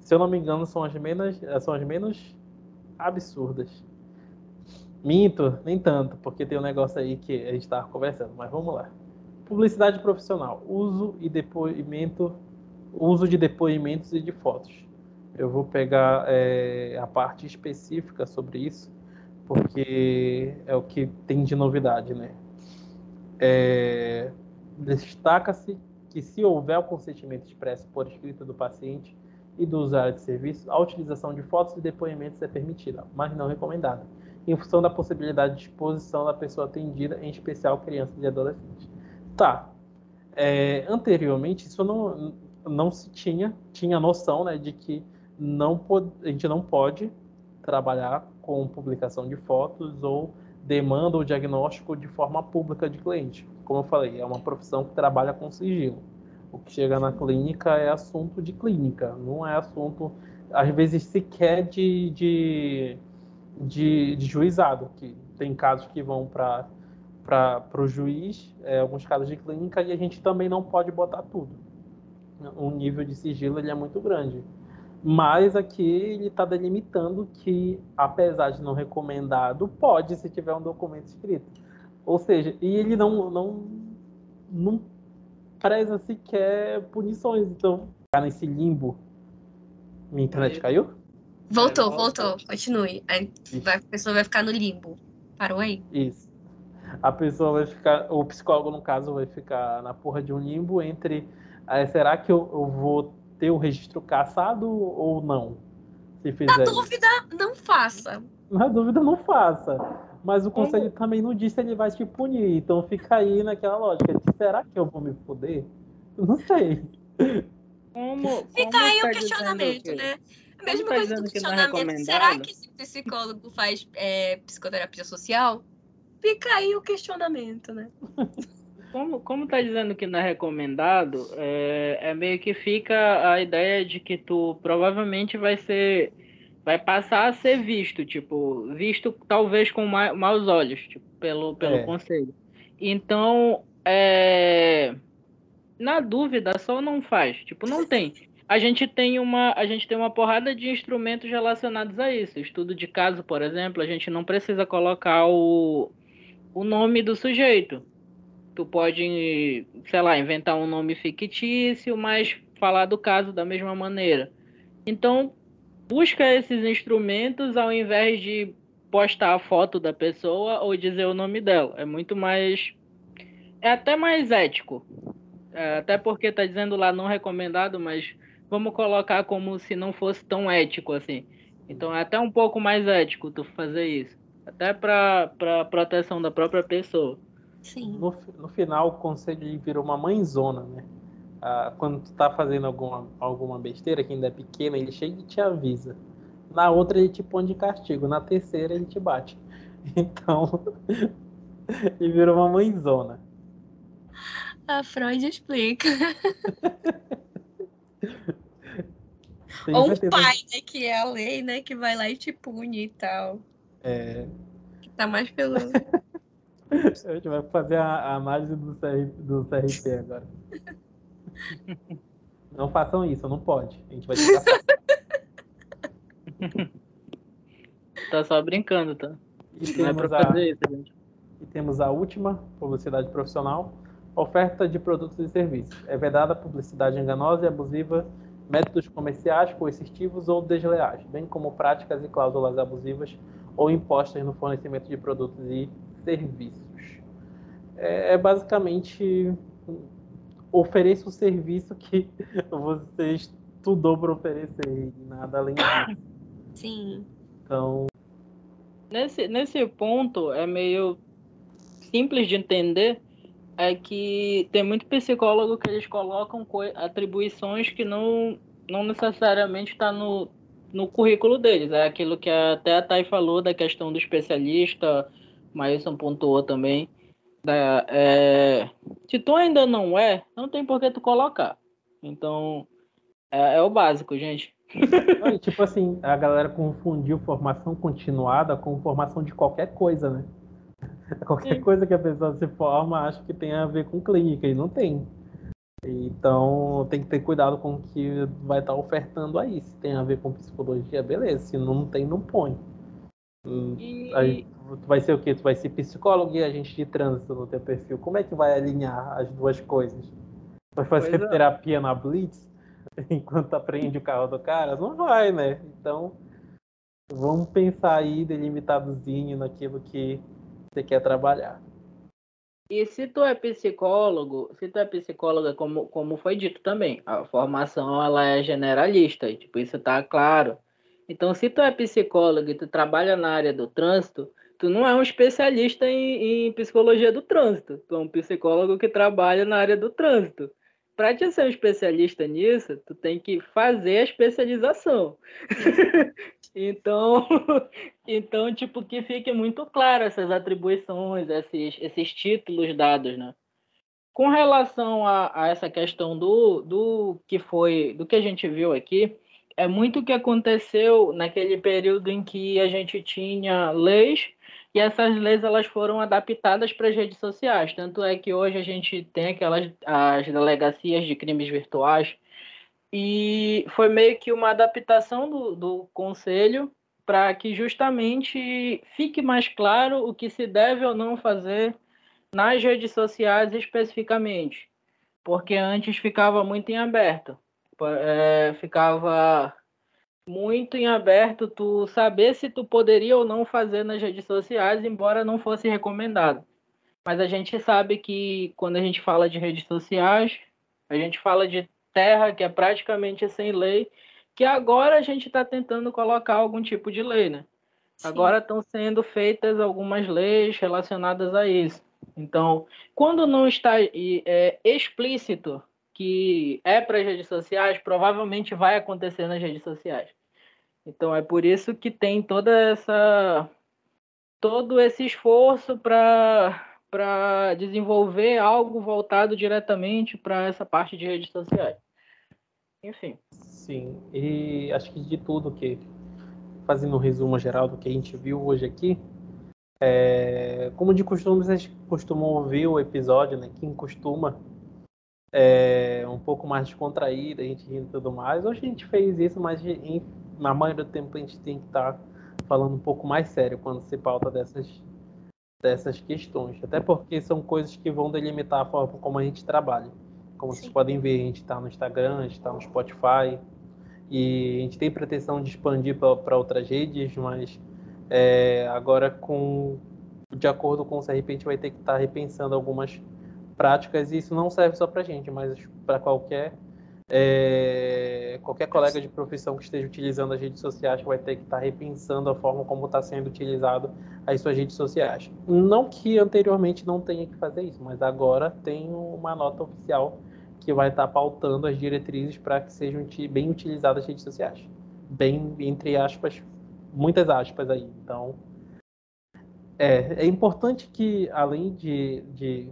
se eu não me engano, são as menos, são as menos absurdas. Minto, nem tanto, porque tem um negócio aí que a gente estava conversando, mas vamos lá. Publicidade profissional, uso e depoimento, uso de depoimentos e de fotos. Eu vou pegar é, a parte específica sobre isso, porque é o que tem de novidade, né? É, Destaca-se que se houver o consentimento expresso por escrito do paciente e do usuário de serviço, a utilização de fotos e depoimentos é permitida, mas não recomendada, em função da possibilidade de exposição da pessoa atendida, em especial crianças e adolescentes. Tá. É, anteriormente, isso não, não se tinha, tinha noção né, de que não a gente não pode trabalhar com publicação de fotos ou demanda ou diagnóstico de forma pública de cliente. Como eu falei, é uma profissão que trabalha com sigilo. O que chega na clínica é assunto de clínica, não é assunto, às vezes, sequer de, de, de, de juizado, que tem casos que vão para para o juiz, é, alguns casos de clínica, e a gente também não pode botar tudo. O nível de sigilo ele é muito grande. Mas aqui ele está delimitando que, apesar de não recomendado, pode se tiver um documento escrito. Ou seja, e ele não, não, não preza sequer punições. Então, ficar nesse limbo. Minha internet caiu? Voltou, voltou. Continue. a pessoa vai ficar no limbo. Parou aí? Isso a pessoa vai ficar, o psicólogo, no caso, vai ficar na porra de um limbo entre é, será que eu, eu, vou ter o registro caçado ou não? Se fizer Na dúvida, não faça. Na dúvida, não faça. Mas o conselho uhum. também não disse se ele vai te punir. Então fica aí naquela lógica de será que eu vou me foder? Não sei. Como, fica como aí o questionamento, né? A mesma tá coisa do é questionamento. É será que esse psicólogo faz é, psicoterapia social? Fica aí o questionamento, né? [laughs] Como, como tá dizendo que não é recomendado, é, é, meio que fica a ideia de que tu provavelmente vai ser. Vai passar a ser visto, tipo, visto talvez com ma maus olhos, tipo, pelo, pelo é. conselho. Então, é, na dúvida, só não faz. Tipo, não tem. A gente tem uma, a gente tem uma porrada de instrumentos relacionados a isso. Estudo de caso, por exemplo, a gente não precisa colocar o, o nome do sujeito. Tu pode, sei lá, inventar um nome fictício, mas falar do caso da mesma maneira. Então, busca esses instrumentos ao invés de postar a foto da pessoa ou dizer o nome dela. É muito mais. É até mais ético. É, até porque tá dizendo lá não recomendado, mas vamos colocar como se não fosse tão ético assim. Então é até um pouco mais ético tu fazer isso. Até para proteção da própria pessoa. Sim. No, no final, o conselho virou uma mãezona, né? Ah, quando tu tá fazendo alguma, alguma besteira, que ainda é pequena, ele chega e te avisa. Na outra, ele te põe de castigo. Na terceira, ele te bate. [laughs] Então, [laughs] ele virou uma mãezona. A Freud explica. [laughs] Ou um pai, né? Que é a lei, né? Que vai lá e te pune e tal. É... Que tá mais pelo. [laughs] A gente vai fazer a, a análise do, CR, do CRP agora. [laughs] Não façam isso, não pode. A gente vai [laughs] Tá só brincando, tá? E não é pra fazer a... isso, gente. E temos a última, publicidade profissional, oferta de produtos e serviços. É vedada publicidade enganosa e abusiva métodos comerciais coercitivos ou desleais, bem como práticas e cláusulas abusivas ou impostas no fornecimento de produtos e serviços. É, é basicamente ofereça o serviço que [laughs] você estudou para oferecer e nada além disso. Sim. Então. Nesse, nesse ponto é meio simples de entender é que tem muito psicólogo que eles colocam atribuições que não, não necessariamente está no, no currículo deles. É aquilo que até a Thay falou da questão do especialista, Maílson pontuou também. Da, é, se tu ainda não é, não tem por que tu colocar. Então, é, é o básico, gente. tipo assim, a galera confundiu formação continuada com formação de qualquer coisa, né? [laughs] Qualquer Sim. coisa que a pessoa se forma, acho que tem a ver com clínica, e não tem. Então tem que ter cuidado com o que vai estar ofertando aí. Se tem a ver com psicologia, beleza. Se não tem, não põe. Hum, e... Aí, tu vai ser o quê? Tu vai ser psicólogo e agente de trânsito no teu perfil. Como é que vai alinhar as duas coisas? Vai fazer é. terapia na Blitz [laughs] enquanto aprende o carro do cara? Não vai, né? Então vamos pensar aí delimitadozinho naquilo que você quer trabalhar. E se tu é psicólogo, se tu é psicóloga, como, como foi dito também, a formação ela é generalista, tipo, isso tá claro. Então, se tu é psicólogo e tu trabalha na área do trânsito, tu não é um especialista em, em psicologia do trânsito, tu é um psicólogo que trabalha na área do trânsito para te ser um especialista nisso, tu tem que fazer a especialização. [laughs] então, [laughs] então, tipo, que fique muito claro essas atribuições, esses, esses títulos dados, né? Com relação a, a essa questão do, do que foi, do que a gente viu aqui, é muito o que aconteceu naquele período em que a gente tinha leis e essas leis elas foram adaptadas para as redes sociais. Tanto é que hoje a gente tem aquelas as delegacias de crimes virtuais. E foi meio que uma adaptação do, do conselho para que justamente fique mais claro o que se deve ou não fazer nas redes sociais especificamente, porque antes ficava muito em aberto, é, ficava muito em aberto tu saber se tu poderia ou não fazer nas redes sociais, embora não fosse recomendado. Mas a gente sabe que quando a gente fala de redes sociais, a gente fala de terra que é praticamente sem lei, que agora a gente está tentando colocar algum tipo de lei, né? Sim. Agora estão sendo feitas algumas leis relacionadas a isso. Então, quando não está é, explícito que é para as redes sociais, provavelmente vai acontecer nas redes sociais. Então é por isso que tem toda essa todo esse esforço para para desenvolver algo voltado diretamente para essa parte de redes sociais. Enfim. Sim, e acho que de tudo que fazendo um resumo geral do que a gente viu hoje aqui, é, como de costume vocês costumam ouvir o episódio, né? Quem costuma é, um pouco mais descontraído, a gente rindo e tudo mais. Hoje a gente fez isso, mas em na maioria do tempo a gente tem que estar tá falando um pouco mais sério quando se pauta dessas, dessas questões. Até porque são coisas que vão delimitar a forma como a gente trabalha. Como Sim. vocês podem ver, a gente está no Instagram, a gente está no Spotify. E a gente tem pretensão de expandir para outras redes, mas é, agora com de acordo com o CRP, a gente vai ter que estar tá repensando algumas práticas e isso não serve só para a gente, mas para qualquer é, qualquer colega de profissão que esteja utilizando as redes sociais vai ter que estar repensando a forma como está sendo utilizado as suas redes sociais. Não que anteriormente não tenha que fazer isso, mas agora tem uma nota oficial que vai estar pautando as diretrizes para que sejam bem utilizadas as redes sociais. Bem, entre aspas, muitas aspas aí. Então, é, é importante que, além de, de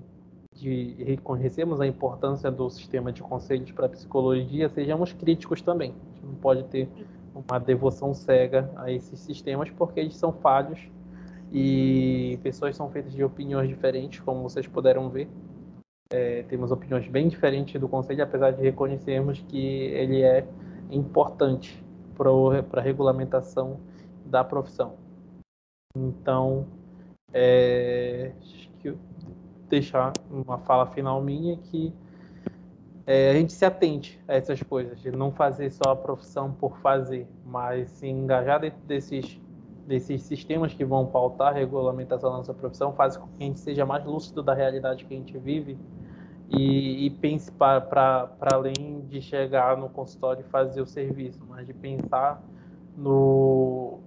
de reconhecermos a importância do sistema de conselhos para a psicologia, sejamos críticos também. A gente não pode ter uma devoção cega a esses sistemas, porque eles são falhos e pessoas são feitas de opiniões diferentes, como vocês puderam ver. É, temos opiniões bem diferentes do conselho, apesar de reconhecermos que ele é importante para a regulamentação da profissão. Então, é, acho que deixar uma fala final minha que é, a gente se atente a essas coisas, de não fazer só a profissão por fazer, mas se engajar dentro desses, desses sistemas que vão pautar a regulamentação da nossa profissão, faz com que a gente seja mais lúcido da realidade que a gente vive e, e pense para além de chegar no consultório e fazer o serviço, mas de pensar no,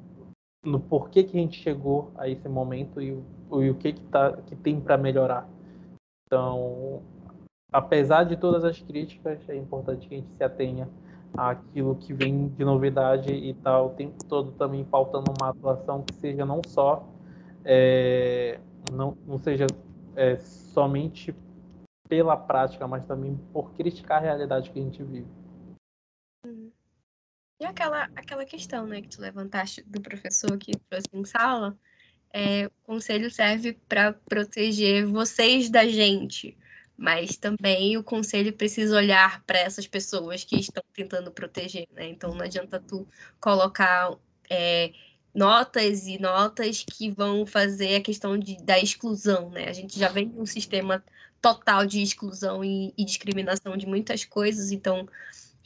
no porquê que a gente chegou a esse momento e, e o que, que, tá, que tem para melhorar. Então, apesar de todas as críticas, é importante que a gente se atenha àquilo que vem de novidade e tal, o tempo todo também faltando uma atuação que seja não só é, não, não seja é, somente pela prática, mas também por criticar a realidade que a gente vive. Uhum. E aquela, aquela questão né, que tu levantaste do professor que trouxe em sala, é, o conselho serve para proteger vocês da gente, mas também o conselho precisa olhar para essas pessoas que estão tentando proteger, né? Então não adianta tu colocar é, notas e notas que vão fazer a questão de, da exclusão, né? A gente já vem de um sistema total de exclusão e, e discriminação de muitas coisas. Então,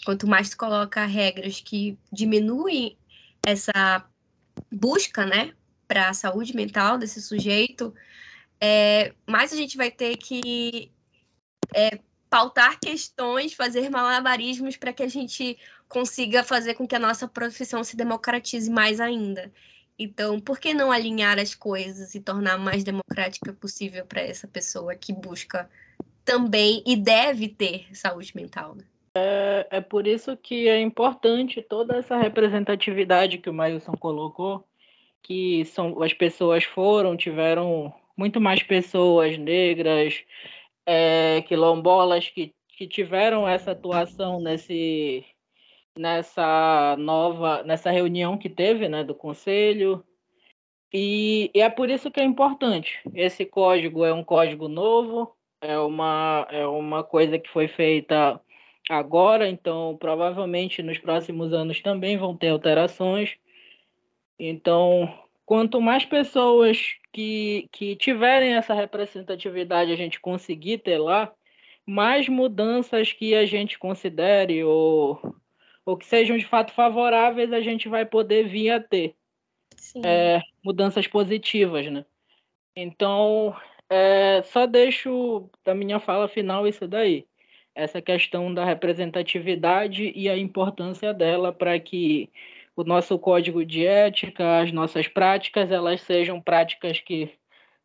quanto mais tu coloca regras que diminuem essa busca, né, para a saúde mental desse sujeito, é, mais a gente vai ter que é, pautar questões, fazer malabarismos para que a gente consiga fazer com que a nossa profissão se democratize mais ainda. Então, por que não alinhar as coisas e tornar mais democrática possível para essa pessoa que busca também e deve ter saúde mental? Né? É, é por isso que é importante toda essa representatividade que o Mailson colocou, que são as pessoas foram, tiveram muito mais pessoas negras, é, quilombolas que, que tiveram essa atuação nesse nessa nova nessa reunião que teve né, do conselho. E, e, é por isso que é importante. Esse código é um código novo é uma é uma coisa que foi feita agora então provavelmente nos próximos anos também vão ter alterações então quanto mais pessoas que, que tiverem essa representatividade a gente conseguir ter lá mais mudanças que a gente considere ou ou que sejam de fato favoráveis, a gente vai poder vir a ter é, mudanças positivas, né? Então, é, só deixo da minha fala final isso daí, essa questão da representatividade e a importância dela para que o nosso código de ética, as nossas práticas, elas sejam práticas que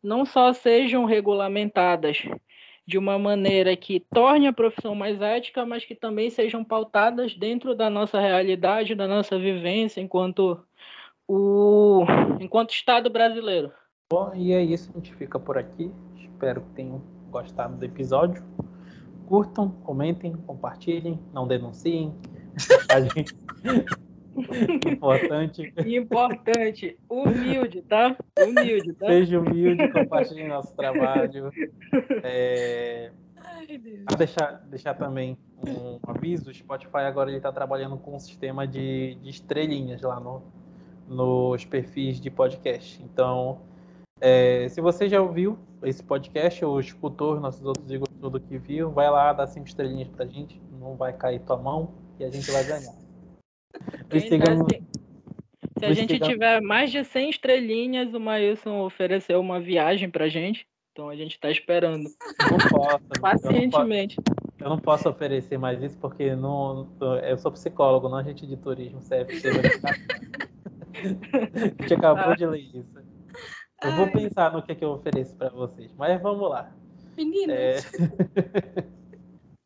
não só sejam regulamentadas de uma maneira que torne a profissão mais ética, mas que também sejam pautadas dentro da nossa realidade, da nossa vivência enquanto o enquanto Estado brasileiro. Bom, e é isso, a gente fica por aqui. Espero que tenham gostado do episódio. Curtam, comentem, compartilhem, não denunciem. [laughs] A gente Importante. Importante. Humilde, tá? Humilde, tá? Seja humilde, compartilhe nosso trabalho. É... Deixar, deixar também um aviso, o Spotify agora está trabalhando com um sistema de, de estrelinhas lá no, nos perfis de podcast. Então, é, se você já ouviu esse podcast ou escutou os nossos outros e gostou do que viu, vai lá, dá cinco estrelinhas pra gente, não vai cair tua mão e a gente vai ganhar. Assim, se a gente tiver mais de 100 estrelinhas, o Maílson ofereceu uma viagem pra gente. Então a gente tá esperando. Não posso. Pacientemente. Eu não posso, eu não posso, oferecer mais isso porque não, eu sou psicólogo, não agente de turismo, CFC. [laughs] a gente acabou ah. de ler isso. Eu vou pensar no que, é que eu ofereço para vocês. Mas vamos lá. Meninas. É...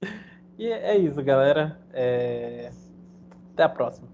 [laughs] e é isso, galera. É... Até a próxima.